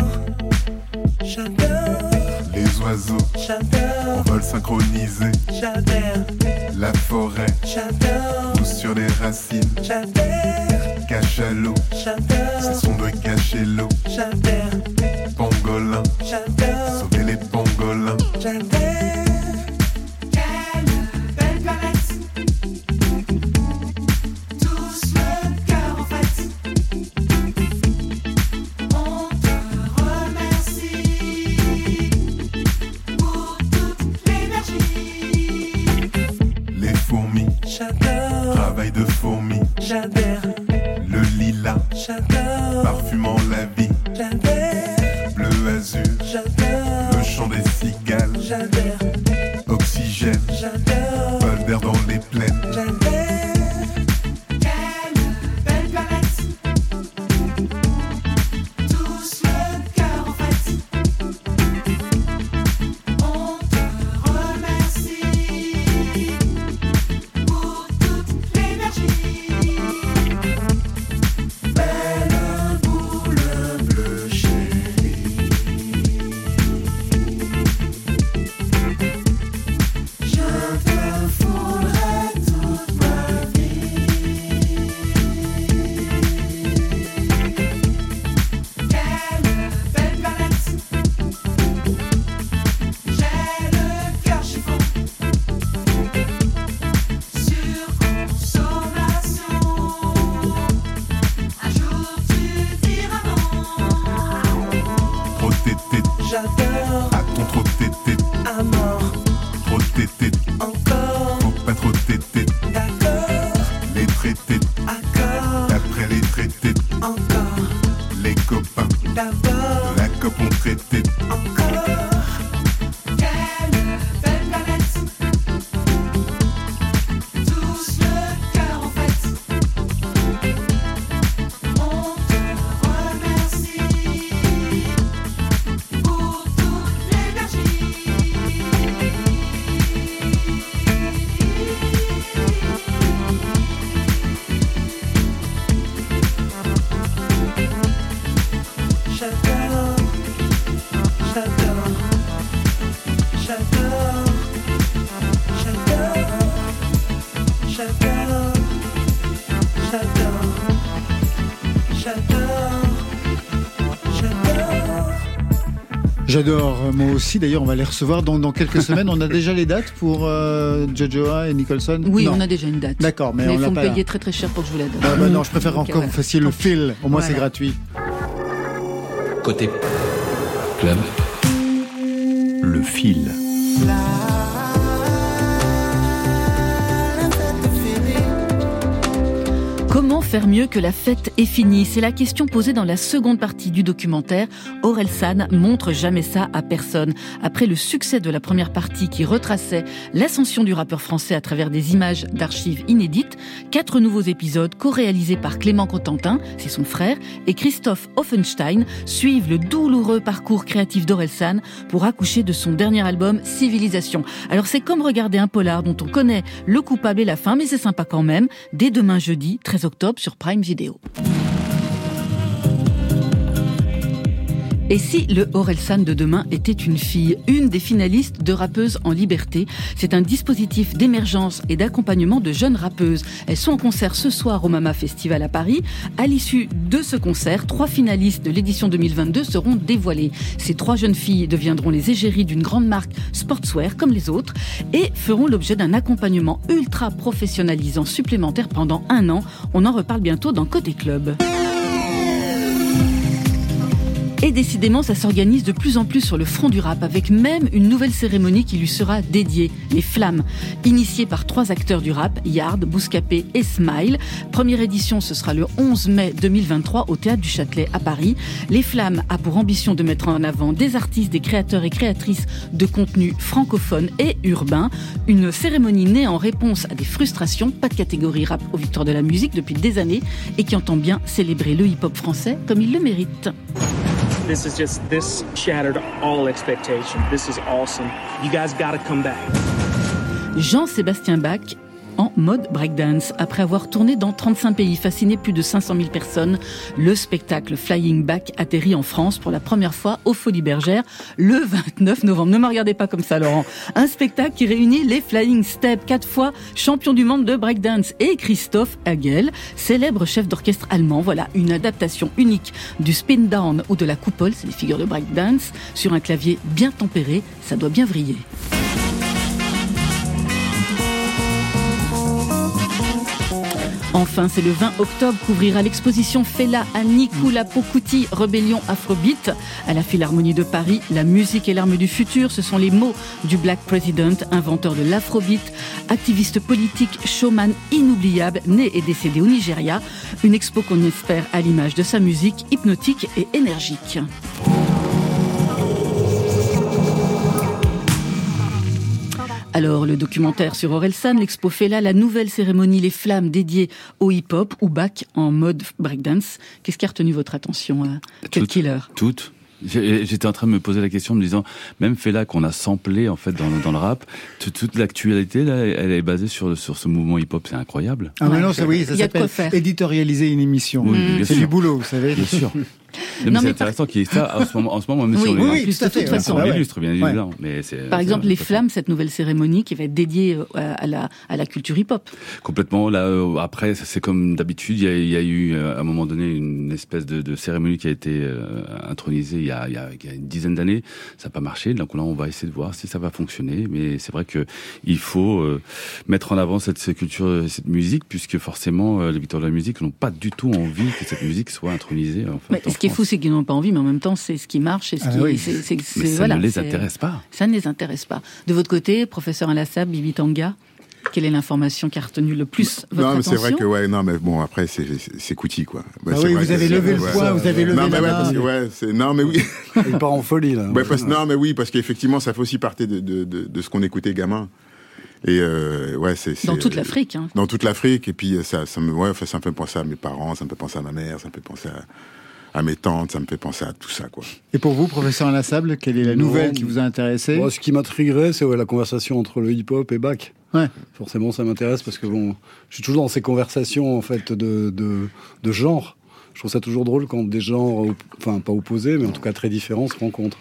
S9: j'adore,
S6: oiseaux.
S9: J'adore,
S6: en vol synchronisé,
S9: j'adore,
S6: la forêt.
S9: J'adore,
S6: pousse sur les racines,
S9: j'adore,
S6: cachalot,
S9: j'adore,
S6: c'est son de cacher l'eau,
S9: j'adore,
S6: pangolin,
S9: j'adore,
S6: sauver les pangolins,
S9: j'adore. J'adore,
S6: le lilas,
S9: j'adore,
S6: parfumant la vie,
S9: j'adore,
S6: bleu azur,
S9: j'adore,
S6: le chant des cigales,
S9: j'adore, J'adore,
S2: euh, moi aussi. D'ailleurs, on va les recevoir dans, dans quelques semaines. On a déjà les dates pour euh, Jojoa et Nicholson?
S3: Oui,
S2: Non.
S3: on a déjà une date.
S2: D'accord, mais,
S3: Mais
S2: on
S3: il faut me
S2: là.
S3: payer très très cher pour que je vous la donne.
S2: Ah bah non, je préfère encore que
S3: ouais.
S2: vous fassiez le fil. Au moins, c'est gratuit.
S10: Côté club, le fil.
S3: Faire mieux que la fête est finie C'est la question posée dans la seconde partie du documentaire. Aurel San montre jamais ça à personne. Après le succès de la première partie qui retraçait l'ascension du rappeur français à travers des images d'archives inédites, quatre nouveaux épisodes co-réalisés par Clément Cotentin, c'est son frère, et Christophe Offenstein suivent le douloureux parcours créatif d'Aurel San pour accoucher de son dernier album Civilisation. Alors c'est comme regarder un polar dont on connaît le coupable et la fin, mais c'est sympa quand même. Dès demain jeudi, 13 octobre sur Prime Video. Et si le Orelsan de demain était une fille, une des finalistes de Rappeuses en Liberté C'est un dispositif d'émergence et d'accompagnement de jeunes rappeuses. Elles sont en concert ce soir au Mama Festival à Paris. À l'issue de ce concert, trois finalistes de l'édition 2022 seront dévoilées. Ces trois jeunes filles deviendront les égéries d'une grande marque sportswear comme les autres et feront l'objet d'un accompagnement ultra professionnalisant supplémentaire pendant un an. On en reparle bientôt dans Côté Club. Et décidément, ça s'organise de plus en plus sur le front du rap, avec même une nouvelle cérémonie qui lui sera dédiée, les Flammes. Initiée par trois acteurs du rap, Yard, Bouscapé et Smile. Première édition, ce sera le 11 mai 2023 au Théâtre du Châtelet à Paris. Les Flammes a pour ambition de mettre en avant des artistes, des créateurs et créatrices de contenu francophones et urbains. Une cérémonie née en réponse à des frustrations, pas de catégorie rap aux victoires de la musique depuis des années, et qui entend bien célébrer le hip-hop français comme il le mérite.
S11: This is just, this shattered all expectation. This is awesome. You guys gotta come back.
S3: Jean-Sébastien Bach en mode breakdance. Après avoir tourné dans 35 pays, fasciné plus de 500 000 personnes, le spectacle Flying Back atterrit en France pour la première fois au Folies Bergère le 29 novembre. Ne me regardez pas comme ça, Laurent. Un spectacle qui réunit les Flying Steps, quatre fois champion du monde de breakdance, et Christophe Hagel, célèbre chef d'orchestre allemand. Voilà, une adaptation unique du spin down ou de la coupole, c'est des figures de breakdance, sur un clavier bien tempéré. Ça doit bien vriller. Enfin, c'est le 20 octobre qu'ouvrira l'exposition Fela à Nikula Pokuti, Rébellion Afrobeat, à la Philharmonie de Paris. La musique est l'arme du futur, ce sont les mots du Black President, inventeur de l'Afrobeat, activiste politique, showman inoubliable, né et décédé au Nigeria. Une expo qu'on espère à l'image de sa musique hypnotique et énergique. Alors, le documentaire sur Orelsan, l'expo Fela, la nouvelle cérémonie Les Flammes dédiée au hip-hop ou back en mode breakdance. Qu'est-ce qui a retenu votre attention, euh, Cut
S7: Toutes.
S3: Killer
S7: Toutes. J'étais en train de me poser la question, en me disant, même Fela qu'on a samplé en fait dans, dans le rap, toute, toute l'actualité là, elle est basée sur sur ce mouvement hip-hop, c'est incroyable.
S2: Ah, mais non, ça, oui, ça s'appelle éditorialiser une émission.
S7: Oui,
S2: C'est du boulot, vous savez.
S7: Bien sûr. Non, mais c'est intéressant qu'il y ait ça en ce moment, en ce moment même
S3: Oui,
S7: sur
S3: oui,
S7: les-
S3: oui,
S2: tout à
S3: de toute
S2: fait,
S3: façon.
S7: on
S2: ouais.
S7: l'illustre bien évidemment, mais c'est
S3: Par
S7: c'est-
S3: exemple, Les Flammes, cette nouvelle cérémonie qui va être dédiée euh, à la, à la culture hip-hop.
S7: Complètement. Là, euh, après, c'est comme d'habitude. Il y, a, il y a eu euh, à un moment donné une espèce de, de cérémonie qui a été euh, intronisée il y a, il y a- il y a une dizaine d'années. Ça n'a pas marché. Donc là, on va essayer de voir si ça va fonctionner. Mais c'est vrai que il faut euh, mettre en avant cette, cette culture, cette musique, puisque forcément, euh, les victoires de la musique n'ont pas du tout envie que cette musique soit intronisée. En fait,
S3: Mais
S7: en
S3: ce qui est fou, c'est qu'ils n'ont pas envie, mais en même temps, c'est ce qui marche. et ce
S2: Ah
S3: qui,
S2: oui.
S7: Mais ça
S3: voilà,
S7: ne les intéresse pas.
S3: Ça ne les intéresse pas. De votre côté, professeur Alassab, Bibi Tanga, quelle est l'information qui a retenu le plus votre
S4: non, mais
S3: attention
S4: c'est vrai que ouais, non, mais bon, après c'est couti quoi.
S2: Ah oui,
S4: vrai
S2: vous
S4: que
S2: avez levé le
S4: ouais.
S2: poing, vous avez levé
S4: Non, mais
S2: la
S4: ouais,
S2: main.
S4: parce que ouais, c'est non, mais oui,
S8: Il part en folie, là.
S4: Ouais, parce- non, mais oui, parce qu'effectivement, ça fait aussi partie de, de, de, de ce qu'on écoutait gamin. Et euh, ouais, c'est
S3: Dans toute l'Afrique. Hein.
S4: Dans toute l'Afrique. Et puis euh, ça, ça me, ouais, ça me fait penser à mes parents, ça me fait penser à ma mère, ça me fait penser à, à mes tantes, ça me fait penser à tout ça, quoi.
S2: Et pour vous, professeur Alassable, quelle est la
S8: Non,
S2: nouvelle qui vous a intéressé?
S8: Moi, ce qui m'intriguerait, c'est ouais, la conversation entre le hip-hop et Bach.
S2: Ouais.
S8: Forcément, ça m'intéresse parce que bon, je suis toujours dans ces conversations en fait de, de, de genre. Je trouve ça toujours drôle quand des genres, enfin pas opposés, mais en tout cas très différents, se rencontrent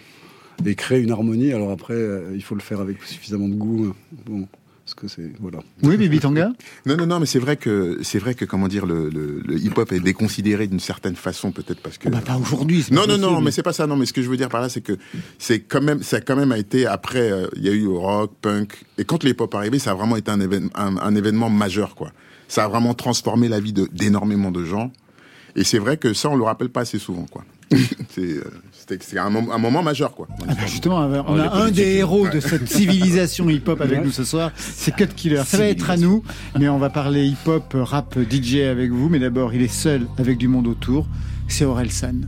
S8: et créent une harmonie. Alors après, euh, il faut le faire avec suffisamment de goût. euh, Bon, Parce que c'est voilà.
S2: Oui, Bibi Tanga
S4: Non, non, non, mais c'est vrai que c'est vrai que comment dire le, le, le hip-hop est déconsidéré d'une certaine façon peut-être parce que.
S2: Bah, pas aujourd'hui. c'est
S4: Non, non, non, mais c'est pas ça. Non, mais ce que je veux dire par là, c'est que c'est quand même, ça quand même a été après. euh, Il y a eu rock, punk, et quand le hip-hop est arrivé, ça a vraiment été un, évén- un, un événement majeur, quoi. Ça a vraiment transformé la vie d'énormément de gens. Et c'est vrai que ça, on le rappelle pas assez souvent, quoi. c'est euh, c'est un, mom- un moment majeur, quoi.
S2: Ah bah justement, on
S7: Oh,
S2: a un
S7: politiques.
S2: des héros de cette civilisation hip-hop avec nous ce soir, c'est Cut Killer. Ça va être à nous, mais on va parler hip-hop, rap, DJ avec vous. Mais d'abord, il est seul avec du monde autour. C'est Aurel San.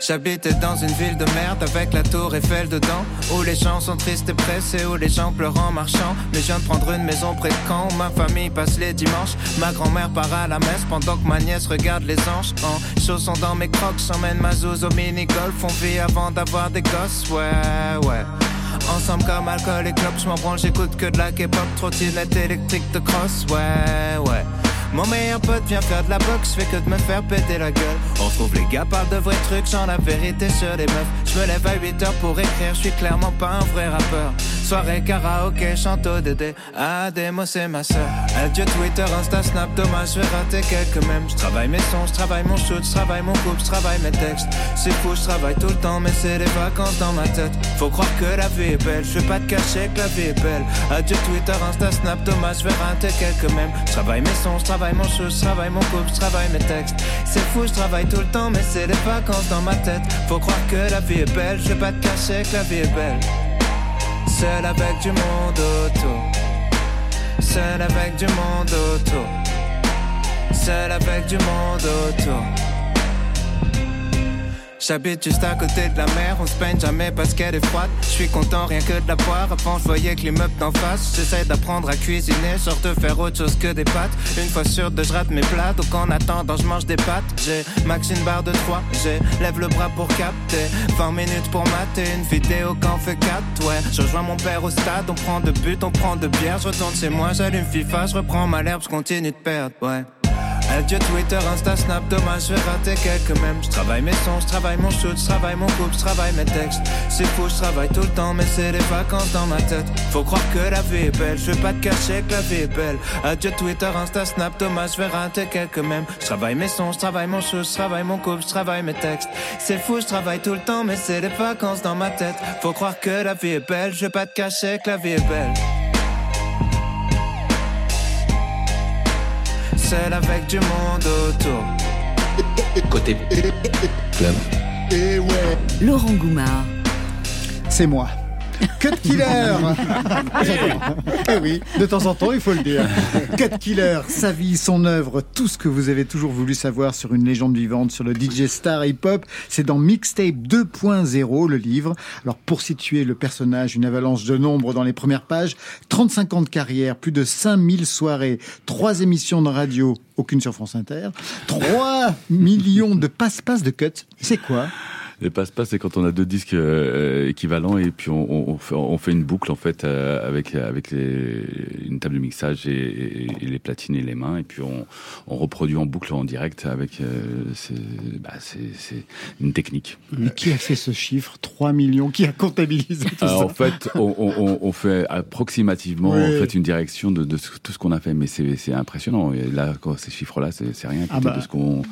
S12: J'habitais dans une ville de merde avec la tour Eiffel dedans Où les gens sont tristes et pressés, où les gens pleurent en marchant. Mais je viens de prendre une maison près de Caen où ma famille passe les dimanches. Ma grand-mère part à la messe pendant que ma nièce regarde les anges. En chaussons dans mes crocs, j'emmène ma zouze au mini-golf. On vit avant d'avoir des gosses, ouais, ouais. Ensemble comme alcool et clopes, je m'en branle, j'écoute que de la K-pop, trottinette électrique de cross, ouais, ouais. Mon meilleur pote vient faire de la boxe, je fais que de me faire péter la gueule. On trouve les gars parlent de vrais trucs, genre la vérité sur les meufs. Je me lève à 8 heures pour écrire, je suis clairement pas un vrai rappeur. Soirée karaoké, chante au Dédé. Ah, démo, c'est ma soeur. Adieu Twitter, Insta, Snap, dommage, je vais rater quelques mèmes. Je travaille mes sons, je travaille mon shoot, je travaille mon couple, je travaille mes textes. C'est fou, je travaille tout le temps, mais c'est des vacances dans ma tête. Faut croire que la vie est belle, je vais pas te cacher que la vie est belle. Adieu Twitter, Insta, Snap, dommage, je vais rater quelques mèmes. Je travaille mes sons, je travaille mon shoot, je travaille mon couple, je travaille mes textes. C'est fou, je travaille tout le temps, mais c'est des vacances dans ma tête. Faut croire que la vie est belle, je vais pas te cacher que la vie est belle. Seul avec du monde autour. Seul avec du monde autour. Seul avec du monde autour. J'habite juste à côté de la mer, on se peigne jamais parce qu'elle est froide. Je suis content rien que de la boire, avant je voyais que l'immeuble d'en face. J'essaie d'apprendre à cuisiner, genre de faire autre chose que des pâtes. Une fois sur deux, je rate mes plats, donc en attendant, je mange des pâtes. J'ai max une barre de 3, j'ai lève le bras pour capter. 20 minutes pour mater une vidéo quand fait 4, ouais. Je rejoins mon père au stade, on prend de but, on prend de bière. Je retourne chez moi, j'allume FIFA, je reprends ma l'herbe, je continue de perdre, ouais. Adieu Twitter, Insta, Snap, dommage, je vais rater quelques mèmes. Je travaille mes sons, je travaille mon shoot, je travaille mon couple, je travaille mes textes. C'est fou, je travaille tout le temps, mais c'est des vacances dans ma tête. Faut croire que la vie est belle, je vais pas te cacher que la vie est belle. Adieu Twitter, Insta, Snap, dommage, je vais rater quelques mèmes. Je travaille mes sons, je travaille mon shoot, je travaille mon couple, je travaille mes textes. C'est fou, je travaille tout le temps, mais c'est des vacances dans ma tête. Faut croire que la vie est belle, je vais pas te cacher que la vie est belle. Seul avec du monde autour.
S10: Côté club.
S5: Laurent Goumard.
S2: C'est moi. Cut Killer J'adore. Eh oui, de temps en temps, il faut le dire. Cut Killer, sa vie, son œuvre, tout ce que vous avez toujours voulu savoir sur une légende vivante, sur le DJ star hip-hop, c'est dans Mixtape 2.0, le livre. Alors, pour situer le personnage, une avalanche de nombres dans les premières pages, 35 ans de carrière, plus de 5000 soirées, 3 émissions de radio, aucune sur France Inter, 3 millions de passe-passe de cuts. C'est quoi?
S7: Les passe-passe, c'est quand on a deux disques euh, équivalents et puis on, on, on fait, on fait une boucle en fait euh, avec avec les, une table de mixage et, et- et les platines et les mains et puis on, on reproduit en boucle en direct avec euh, c'est bah, une technique.
S2: Mais qui a fait ce chiffre? 3 millions Qui a comptabilisé tout
S7: Alors,
S2: ça?
S7: en fait, on, on- on- on fait approximativement
S2: Oui.
S7: en fait une direction de, de tout ce qu'on a fait, mais c'est c'est impressionnant. Et là, quand ces chiffres-là, c'est rien
S2: Ah bah.
S7: de ce qu'on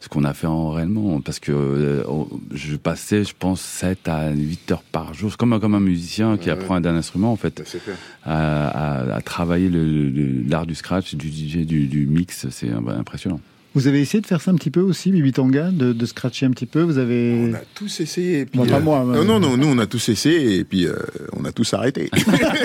S7: ce qu'on a fait en réellement, parce que euh, je passais, je pense, 7 à 8 heures par jour, C'est comme un, comme un musicien qui
S4: Ouais,
S7: apprend un instrument en fait,
S4: clair.
S7: à, à- à travailler le- le- l'art du scratch, du DJ, du, du mix, c'est bah, impressionnant.
S2: Vous avez essayé de faire ça un petit peu aussi, Bibi Tanga, de, de scratcher un petit peu Vous avez.
S13: On a tous essayé. et puis,
S2: Bon, pas
S13: euh,
S2: moi, mais-
S13: Non, non, non, nous on a tous essayé et puis euh, on a tous arrêté.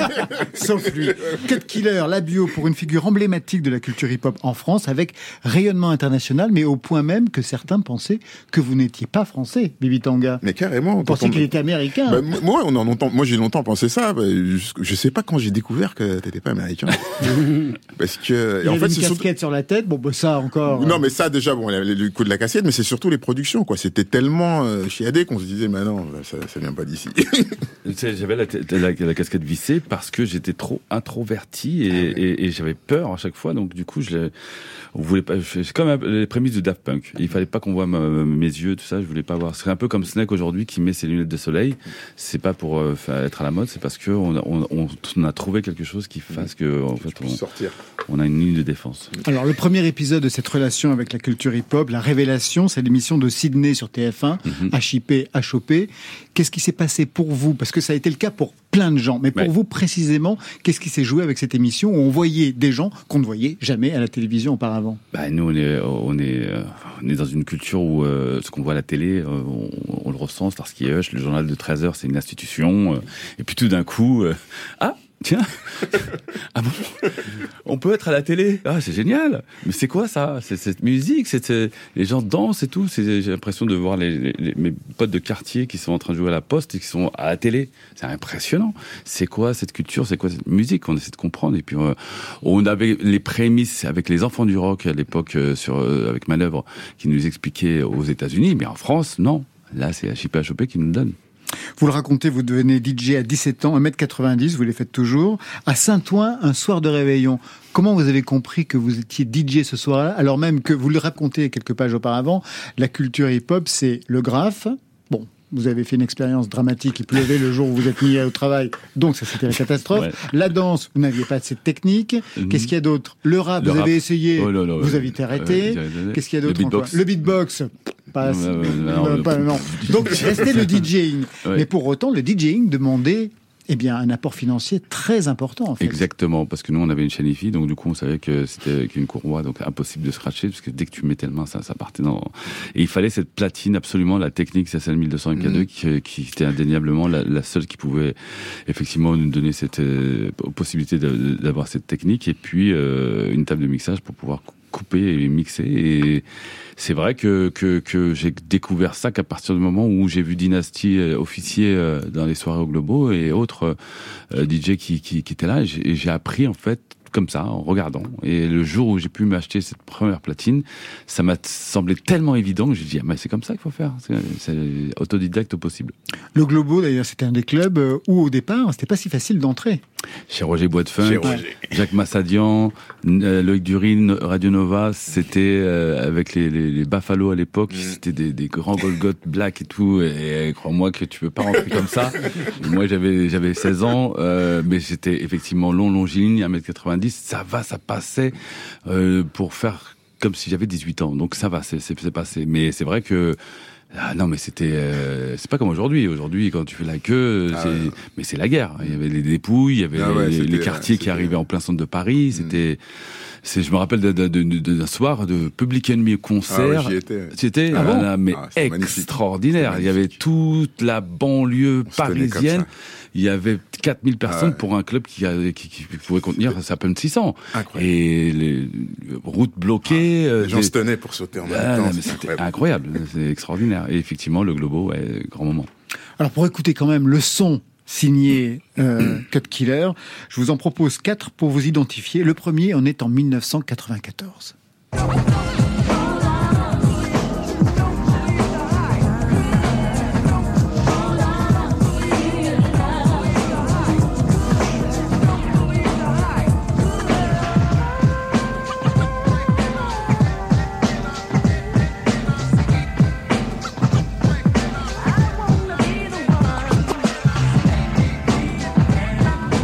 S2: Sauf lui. Cut Killer, la bio pour une figure emblématique de la culture hip-hop en France, avec rayonnement international, mais au point même que certains pensaient que vous n'étiez pas français, Bibi Tanga.
S13: Mais carrément.
S2: Vous pensiez qu'il était américain.
S13: Bah, moi- on a longtemps, moi j'ai longtemps pensé ça. bah, je, sais pas quand j'ai découvert que t'étais pas américain. Parce que
S2: Il
S13: en
S2: avait
S13: fait
S2: une casquette sur la tête, bon, bah, ça encore.
S13: Non, mais ça déjà, bon, il y avait le coup de la cassette, mais c'est surtout les productions, quoi. C'était tellement euh, chiadé qu'on se disait, mais non, ça, ça vient pas d'ici.
S7: J'avais la, tête- la- la casquette vissée parce que j'étais trop introverti et,
S13: Ah
S7: et- et j'avais peur à chaque fois. Donc du coup, je, on voulait pas. C'est comme les prémices de Daft Punk. Il fallait pas qu'on voit ma- mes yeux, tout ça. Je voulais pas voir. C'est un peu comme Snake aujourd'hui qui met ses lunettes de soleil. C'est pas pour euh, être à la mode, c'est parce que on a, on, on- on a trouvé quelque chose qui fasse que en fait on,
S13: sortir.
S7: on a une ligne de défense.
S2: Alors, le premier épisode de cette relation avec la culture hip-hop, la révélation, c'est l'émission de Sydney sur TF1,
S7: Mhm.
S2: HIP, HOP. Qu'est-ce qui s'est passé pour vous? Parce que ça a été le cas pour plein de gens. Mais pour
S7: Ouais.
S2: vous, précisément, qu'est-ce qui s'est joué avec cette émission où on voyait des gens qu'on ne voyait jamais à la télévision auparavant?
S7: Bah, nous, on est, on est, euh, on est dans une culture où euh, ce qu'on voit à la télé, euh, on, on le ressent. Starsky Hutch, le journal de 13 heures, c'est une institution. euh, et puis tout d'un coup, euh, ah, tiens, ah bon, on peut être à la télé. Ah, c'est génial. Mais c'est quoi ça? C'est cette musique, c'est les gens dansent et tout. J'ai l'impression de voir les, les- les- mes potes de quartier qui sont en train de jouer à la poste et qui sont à la télé. C'est impressionnant. C'est quoi cette culture? C'est quoi cette musique? On essaie de comprendre. Et puis euh, on avait les prémices avec les enfants du rock à l'époque euh, sur euh, avec Manœuvre qui nous expliquaient aux États-Unis, mais en France, non. Là, c'est HIP HOP qui nous le donne.
S2: Vous le racontez, vous devenez DJ à 17 ans, 1m90, vous les faites toujours. À Saint-Ouen, un soir de réveillon. Comment vous avez compris que vous étiez DJ ce soir-là, alors même que vous le racontez quelques pages auparavant, la culture hip-hop, c'est le graphe. Bon, vous avez fait une expérience dramatique, il pleuvait le jour où vous êtes mis au travail, donc ça c'était la catastrophe.
S7: Ouais.
S2: La danse, vous n'aviez pas cette technique.
S7: Mhm.
S2: Qu'est-ce qu'il y a d'autre? Le rap,
S7: Le
S2: vous
S7: rap.
S2: avez essayé,
S7: Oh
S2: vous avez été arrêté. Qu'est-ce qu'il y a d'autre
S7: beatbox.
S2: Le beatbox. Pas, non,
S7: non.
S2: Donc restait le DJing.
S7: Ouais.
S2: Mais pour autant, le DJing demandait eh bien, un apport financier très important, en fait.
S7: Exactement, parce que nous on avait une chaîne IFI, donc du coup on savait que c'était qu'une courroie, donc impossible de scratcher, parce que dès que tu mettais le main, ça, ça partait dans. Et il fallait cette platine absolument, la technique CSL 1200 MK2,
S2: Mhm.
S7: qui, qui était indéniablement la, la seule qui pouvait effectivement nous donner cette euh, possibilité d'avoir cette technique, et puis euh, une table de mixage pour pouvoir cou- couper et mixer. Et c'est vrai que, que, que j'ai découvert ça qu'à partir du moment où j'ai vu Dynasty euh, officier euh, dans les soirées au Globo et autres euh, DJ qui, qui, étaient là. Et j'ai appris en fait comme ça, en regardant. Et le jour où j'ai pu m'acheter cette première platine, ça m'a semblé tellement évident que j'ai dit, ah, mais c'est comme ça qu'il faut faire. C'est- autodidacte au possible.
S2: Le Globo, d'ailleurs, c'était un des clubs où, au départ, c'était pas si facile d'entrer.
S7: Chez Roger Boitefunk. Jacques Massadian, euh, Loïc Durine, Radio Nova, c'était euh, avec les, les, les Buffalo à l'époque, c'était des, des grands Golgoth black et tout. Et, et crois-moi que tu peux pas rentrer comme ça. Moi, j'avais j'avais 16 ans, euh, mais j'étais effectivement long, longiligne, 1m90. Ça va, ça passait euh, pour faire comme si j'avais 18 ans. Donc ça va, c'est passé. Mais c'est vrai que ah non, mais c'était, euh, c'est pas comme aujourd'hui. Aujourd'hui, quand tu fais la queue,
S13: Ah ouais.
S7: mais c'est la guerre. Il y avait les dépouilles, il y avait
S13: Ah ouais,
S7: les, quartiers qui arrivaient en plein centre de Paris. C'était, c'est, je me rappelle d'un- soir de Public Enemy concert.
S13: Ah ouais, j'y étais.
S7: Tu étais
S13: Ah bon
S7: mais
S13: Ah,
S7: extraordinaire. Il y avait toute la banlieue parisienne.
S13: Ça.
S7: Il y avait 4000 personnes
S13: ouais.
S7: pour un club qui, a- qui, qui pouvait contenir à peine 600.
S13: Incroyable.
S7: Et les routes bloquées. euh,
S13: Les gens
S7: des-
S13: se tenaient pour sauter en même
S7: ah,
S13: temps.
S7: non, mais
S13: c'était incroyable.
S7: incroyable, c'est extraordinaire. Et effectivement, le Globo, ouais, grand moment.
S2: Alors, pour écouter quand même le son signé euh, Cut Killer, je vous en propose quatre pour vous identifier. Le premier en est en 1994.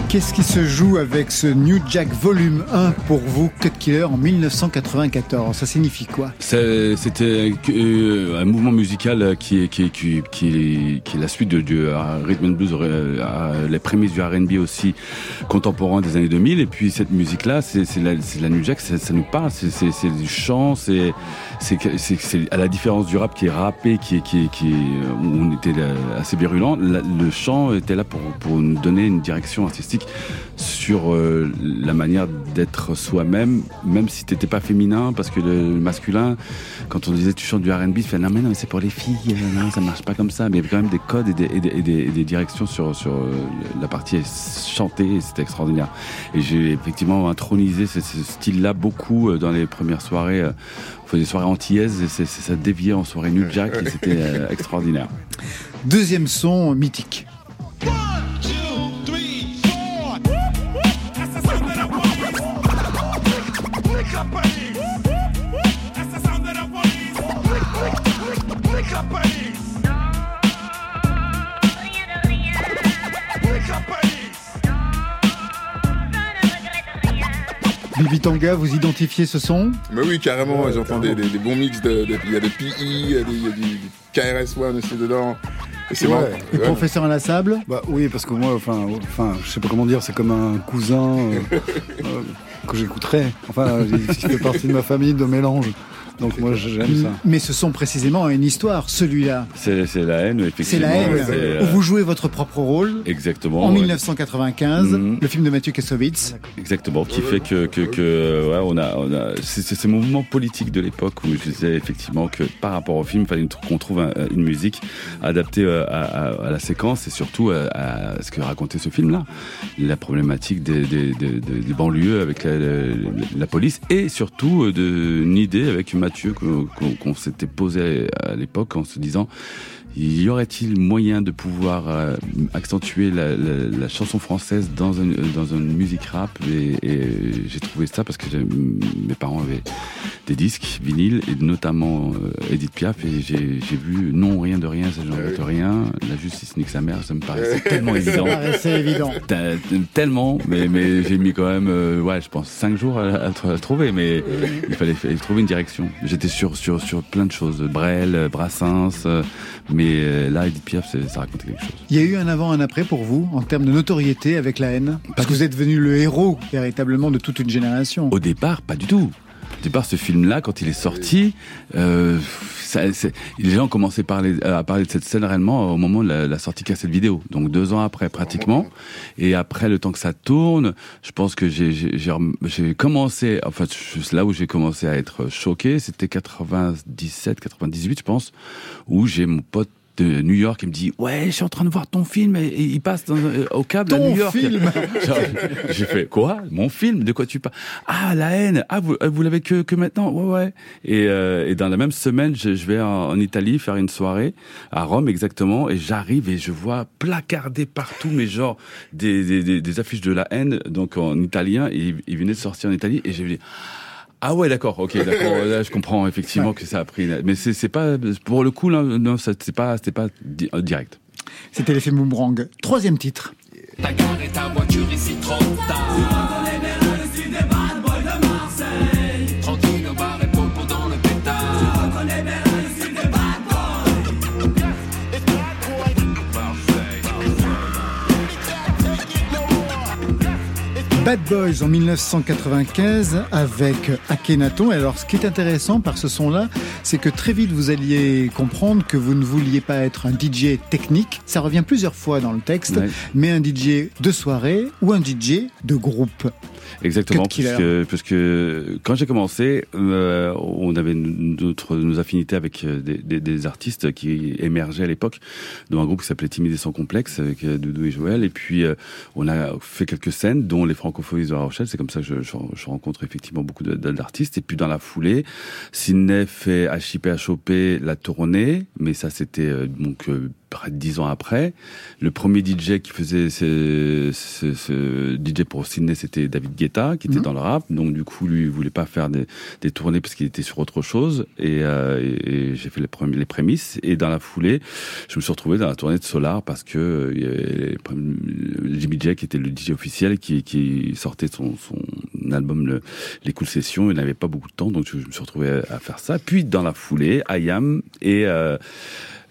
S2: Qu'est-ce qui se joue avec ce New Jack Volume 1 pour vous, Cut Killer, en 1994 Ça signifie quoi?
S7: C'était euh, un mouvement musical qui est, qui est, qui qui est, la suite du rhythm and blues, euh, les prémices du R&B aussi contemporain des années 2000. Et puis cette musique-là, c'est la, la New Jack, ça, nous parle, c'est du chant, c'est à la différence du rap qui est rappé, qui est qui on était assez virulent. le chant était là pour pour nous donner une direction artistique sur euh, la manière d'être soi-même, même si t'étais pas féminin, parce que le masculin, quand on disait tu chantes du R&B, tu fais non mais non c'est pour les filles, non ça marche pas comme ça. Mais il y avait quand même des codes et des, directions sur sur euh, la partie chantée, et c'était extraordinaire. Et j'ai effectivement intronisé ce, style-là beaucoup euh, dans les premières soirées. on faisait des soirées antillaises et ça déviait en soirée New Jack et c'était extraordinaire.
S2: Deuxième son mythique. Bibi Tanga, vous identifiez ce son
S13: Mais oui, carrément, j'entends des, des- des bons mix de, de- il y a des PI, il y a, des, il y a du KRS-One aussi dedans. Et c'est
S8: Ouais.
S2: Et
S13: Ouais.
S2: Professeur Inlassable
S8: Bah oui, parce que moi, enfin, enfin, je sais pas comment dire, c'est comme un cousin euh, euh, que j'écouterais. Enfin, il fait partie de ma famille de mélange. Donc moi, j'aime ça.
S2: Mais ce son précisément une histoire, celui-là.
S7: C'est, c'est la haine,
S2: C'est
S7: effectivement.
S2: la haine,
S7: C'est, euh,
S2: où vous jouez votre propre rôle.
S7: Exactement.
S2: En
S7: ouais.
S2: 1995,
S7: Mhm.
S2: le film de Mathieu Kassovitz.
S7: Exactement, qui fait que, que, que euh, ouais, on a, on a c'est c'est ce mouvement politique de l'époque où je disais effectivement que par rapport au film, il fallait qu'on trouve un- une musique adaptée euh, à, à- à la séquence et surtout à, à ce que racontait ce film-là, la problématique des, des, des, des- des banlieues avec la, la- la police et surtout euh, de, une idée avec Qu'on s'était posé à l'époque en se disant y aurait-il moyen de pouvoir euh, accentuer la, la- la chanson française dans une, dans une musique rap et, et j'ai trouvé ça parce que mes parents avaient des disques vinyles et notamment euh, Edith Piaf et j'ai vu non rien de rien ça j'en rien. La justice nique sa mère ça me paraissait tellement évident.
S2: Ça paraissait évident.
S7: Tellement mais, mais j'ai mis quand même euh, ouais je pense cinq jours à, à tr- à trouver mais il fallait, fallait trouver une direction. J'étais sur sur sur plein de choses. Brel Brassens euh, mais euh, là Edith Piaf ça racontait quelque chose
S2: Il y a eu un avant, un après pour vous, en termes de notoriété avec la haine? Parce que vous êtes devenu le héros, véritablement, de toute une génération.
S7: Au départ, pas du tout. Au départ, ce film-là, quand il est sorti, euh, ça, c'est- les gens commençaient parler, à parler de cette scène réellement au moment de la, la sortie cassette vidéo. Donc deux ans après, pratiquement. Et après, le temps que ça tourne, je pense que j'ai, commencé, enfin, je- là où j'ai commencé à être choqué, c'était 97, 98, je pense, où j'ai mon pote de New York qui me dit ouais je suis en train de voir ton film. Et, et il passe dans- euh, au câble à
S2: Ton
S7: New York.
S2: film
S7: j'ai fait quoi? Mon film? De quoi tu parles? Ah la haine. Ah vous, vous l'avez que, que maintenant? Ouais ouais. Et, euh, et dans la même semaine je, je vais en, en Italie faire une soirée à Rome exactement. Et j'arrive et je vois placardé partout mais genre des, des, des, des affiches de la haine donc en italien. Et il, il venait de sortir en Italie. Et j'ai dit ah ouais, d'accord, ok, d'accord. Là, je comprends effectivement que ça a pris, mais c'est c'est pas pour le coup là, non, ça c'est pas c'était pas di- euh, direct.
S2: C'était l'effet boomerang. Troisième titre.
S10: T'as garé ta voiture ici trop tard.
S2: Bad Boys en 1995 avec Akhenaton. Et alors, ce qui est intéressant par ce son-là, c'est que très vite vous alliez comprendre que vous ne vouliez pas être un DJ technique. Ça revient plusieurs fois dans le texte,
S7: Ouais.
S2: mais un DJ de soirée ou un DJ de groupe.
S7: Exactement, parce que, parce que quand j'ai commencé, euh, on avait notre, nos affinités avec euh, des, des, des artistes qui émergeaient à l'époque, dans un groupe qui s'appelait Timide et sans complexe, avec euh, Doudou et Joël. Et puis, euh, on a fait quelques scènes, dont les Francophonies de La Rochelle. C'est comme ça que je, je, je rencontre effectivement beaucoup d'artistes. Et puis, dans la foulée, Sidney fait HIP HOP la tournée, mais ça, c'était euh, donc euh, près de dix ans après. Le premier DJ qui faisait ce, ce, ce DJ pour Sydney, c'était David Guetta, qui était
S2: Mhm.
S7: dans le rap. Donc du coup, lui, il voulait pas faire des, des tournées parce qu'il était sur autre chose. Et, euh, et- et j'ai fait les, prém- les prémices. Et dans la foulée, je me suis retrouvé dans la tournée de Solar parce que euh, Jimmy J qui était le DJ officiel qui, qui sortait son, son album le, les Cool Sessions. Il n'avait pas beaucoup de temps, donc je, je me suis retrouvé à, à faire ça. Puis dans la foulée, IAM et, euh,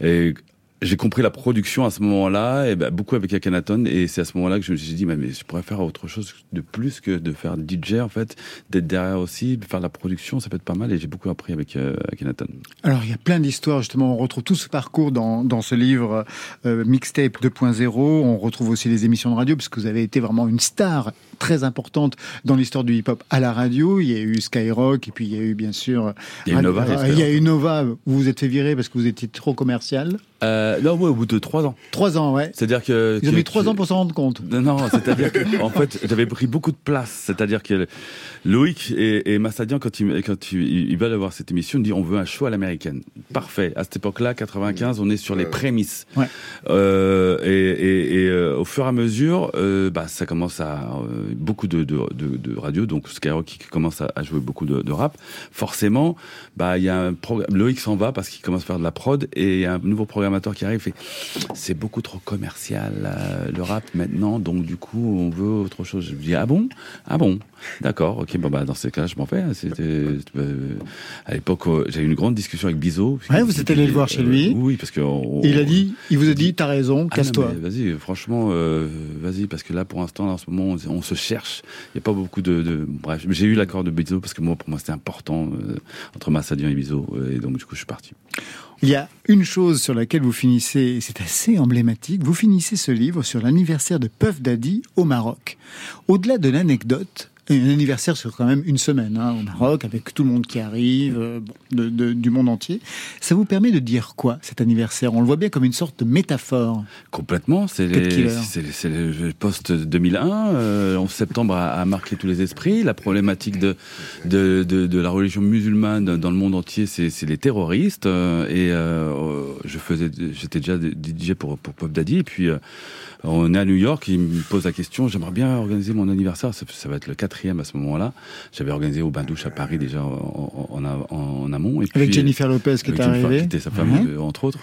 S7: et j'ai compris la production à ce moment-là, et ben, beaucoup avec Akhenaton, et c'est à ce moment-là que je me suis dit, mais, je pourrais faire autre chose de plus que de faire DJ en fait, d'être derrière aussi, de faire la production, ça peut être pas mal, et j'ai beaucoup appris avec euh, Akhenaton.
S2: Alors, il y a plein d'histoires, justement. On retrouve tout ce parcours dans, dans ce livre euh, Mixtape 2.0. On retrouve aussi les émissions de radio, puisque vous avez été vraiment une star très importante dans l'histoire du hip-hop à la radio. Il y a eu Skyrock, et puis il y a eu, bien sûr...
S7: Il y a eu Nova, et
S2: Il y a eu Nova, vous vous êtes fait virer parce que vous étiez trop commercial.
S7: Euh, non, ouais, au bout de trois ans.
S2: Trois ans, ouais.
S7: C'est-à-dire que...
S2: Ils ont mis trois ans pour s'en rendre compte.
S7: Non, non, c'est-à-dire que, en fait, j'avais pris beaucoup de place. C'est-à-dire que Loïc et, et Massadian, quand ils, quand avoir cette émission, ils disent on veut un show à l'américaine. Parfait. À cette époque-là, 95, on est sur les prémices.
S2: Ouais.
S7: Euh, et et, et, euh, au fur et à mesure, euh, bah, ça commence à euh, beaucoup de, de, de, de radio, donc Skyrock qui commence à, à jouer beaucoup de, de rap. Forcément, bah il y a un programme. Loïc s'en va parce qu'il commence à faire de la prod et il y a un nouveau programmateur qui arrive. et c'est beaucoup trop commercial euh, le rap maintenant, donc du coup on veut autre chose. Je me dis ah bon, ah bon, d'accord, ok, bon bah dans ces cas je m'en fais. hein. C'était euh, à l'époque euh, j'ai eu une grande discussion avec Bizot.
S2: Ouais, vous êtes allé le voir chez lui.
S7: oui, parce que on-
S2: il a dit, il vous a dit, t'as raison,
S7: ah
S2: casse-toi.
S7: mais Vas-y, franchement, euh, vas-y, parce que là, pour l'instant, en ce moment, on, on se cherche. Il n'y a pas beaucoup de, de- bref. J'ai eu l'accord de Bizot parce que moi, pour moi, c'était important euh, entre Massadian et Bizot, euh, et donc du coup, je suis parti.
S2: Il y a une chose sur laquelle vous finissez, et c'est assez emblématique, vous finissez ce livre sur l'anniversaire de Puff Daddy au Maroc. Au-delà de l'anecdote, un anniversaire sur quand même une semaine hein, au Maroc, avec tout le monde qui arrive, euh, bon, de- de- du monde entier. Ça vous permet de dire quoi, cet anniversaire? On le voit bien comme une sorte de métaphore.
S7: Complètement, c'est le post 2001. Euh, 11 septembre a, a marqué tous les esprits. La problématique de de, de, de la religion musulmane dans le monde entier, c'est c'est les terroristes. Euh, et euh, je faisais, j'étais déjà DJ pour pour Pop Daddy. Et puis euh, on est à New York. Il me pose la question. J'aimerais bien organiser mon anniversaire. Ça, ça va être le quatrième à ce moment-là. J'avais organisé au bain douche à Paris déjà en, en, en- en amont. Et
S2: Avec Jennifer Lopez qui
S7: avec
S2: est
S7: Jennifer,
S2: arrivée.
S7: qui était sa
S2: Ouais.
S7: euh, entre autres.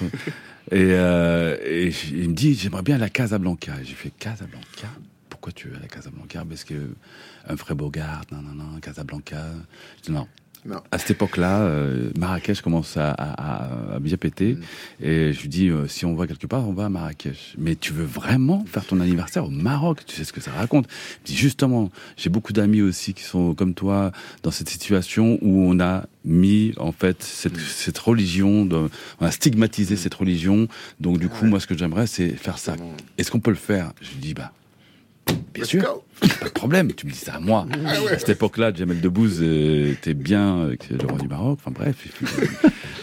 S7: Et, euh, et il me dit, j'aimerais bien à Casablanca. J'ai fait Casablanca? Pourquoi tu veux à Casablanca? Parce que un frère Bogart, non, non, non, Casablanca. Je dis non.
S13: Non.
S7: À cette époque-là, euh, Marrakech commence à, à- à- bien péter. Et je lui dis, euh, si on va quelque part, on va à Marrakech. Mais tu veux vraiment faire ton anniversaire au Maroc? Tu sais ce que ça raconte? Je dis, justement, j'ai beaucoup d'amis aussi qui sont comme toi dans cette situation où on a mis en fait cette, cette religion, de, on a stigmatisé cette religion. Donc du coup, moi, ce que j'aimerais, c'est faire ça. Est-ce qu'on peut le faire? Je lui dis, bah, bien sûr, pas de problème. Tu me dis ça à moi. À cette époque-là, Jamel Debbouze euh, était bien avec le roi du Maroc. Enfin bref.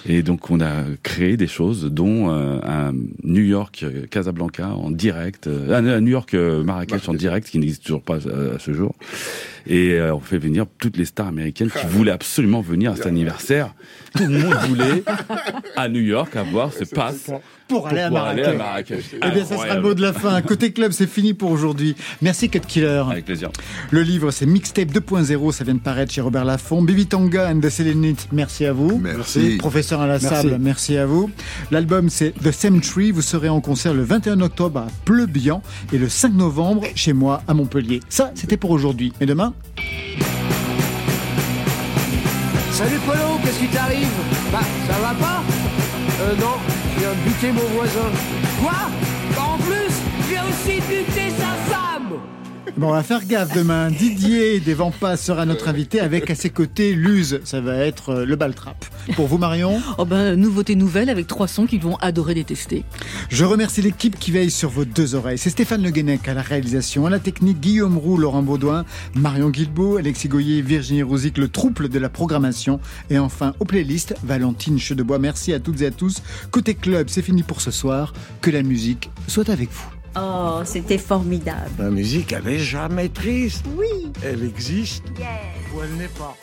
S7: et donc on a créé des choses, dont euh, un New York euh, Casablanca en direct, un, New York Marrakech en direct qui n'existe toujours pas à, ce jour. Et on fait venir toutes les stars américaines qui voulaient absolument venir à cet anniversaire. Tout le monde voulait à New York avoir ce passe
S2: Pour aller à Marrakech.
S7: Marrakech.
S2: Eh bien, ça sera le mot de la fin. Côté club, c'est fini pour aujourd'hui. Merci, Cut Killer.
S7: Avec plaisir.
S2: Le livre, c'est Mixtape 2.0. Ça vient de paraître chez Robert Laffont. Bibi Tonga and the Selenite, merci à vous.
S13: Merci.
S2: Professeur à la
S8: Merci.
S2: sable, merci à vous. L'album, c'est The Same Tree. Vous serez en concert le 21 octobre à Pleubian et le 5 novembre chez moi à Montpellier. Ça, c'était pour aujourd'hui. Mais demain,
S14: Salut Polo, qu'est-ce qui t'arrive? Bah, ça va pas? Euh, non, je viens de buter mon voisin. Quoi? En plus, j'ai aussi buté sa femme
S2: Bon, on va faire gaffe demain. Didier des Vampas sera notre invité avec à ses côtés Luz. Ça va être euh, le bal trap. Pour vous, Marion
S3: Oh ben, nouveauté nouvelle avec trois sons qu'ils vont adorer détester.
S2: Je remercie l'équipe qui veille sur vos deux oreilles. C'est Stéphane Le Guenec à la réalisation, à la technique, Guillaume Roux, Laurent Baudouin, Marion Guilbeault, Alexis Goyer, Virginie Rouzic, le trouble de la programmation. Et enfin, aux playlists, Valentine Chedebois. Merci à toutes et à tous. Côté club, c'est fini pour ce soir. Que la musique soit avec vous.
S15: Oh, c'était formidable.
S14: La musique, elle est jamais triste.
S15: Oui.
S14: Elle existe
S15: Yeah.
S14: ou elle n'est pas.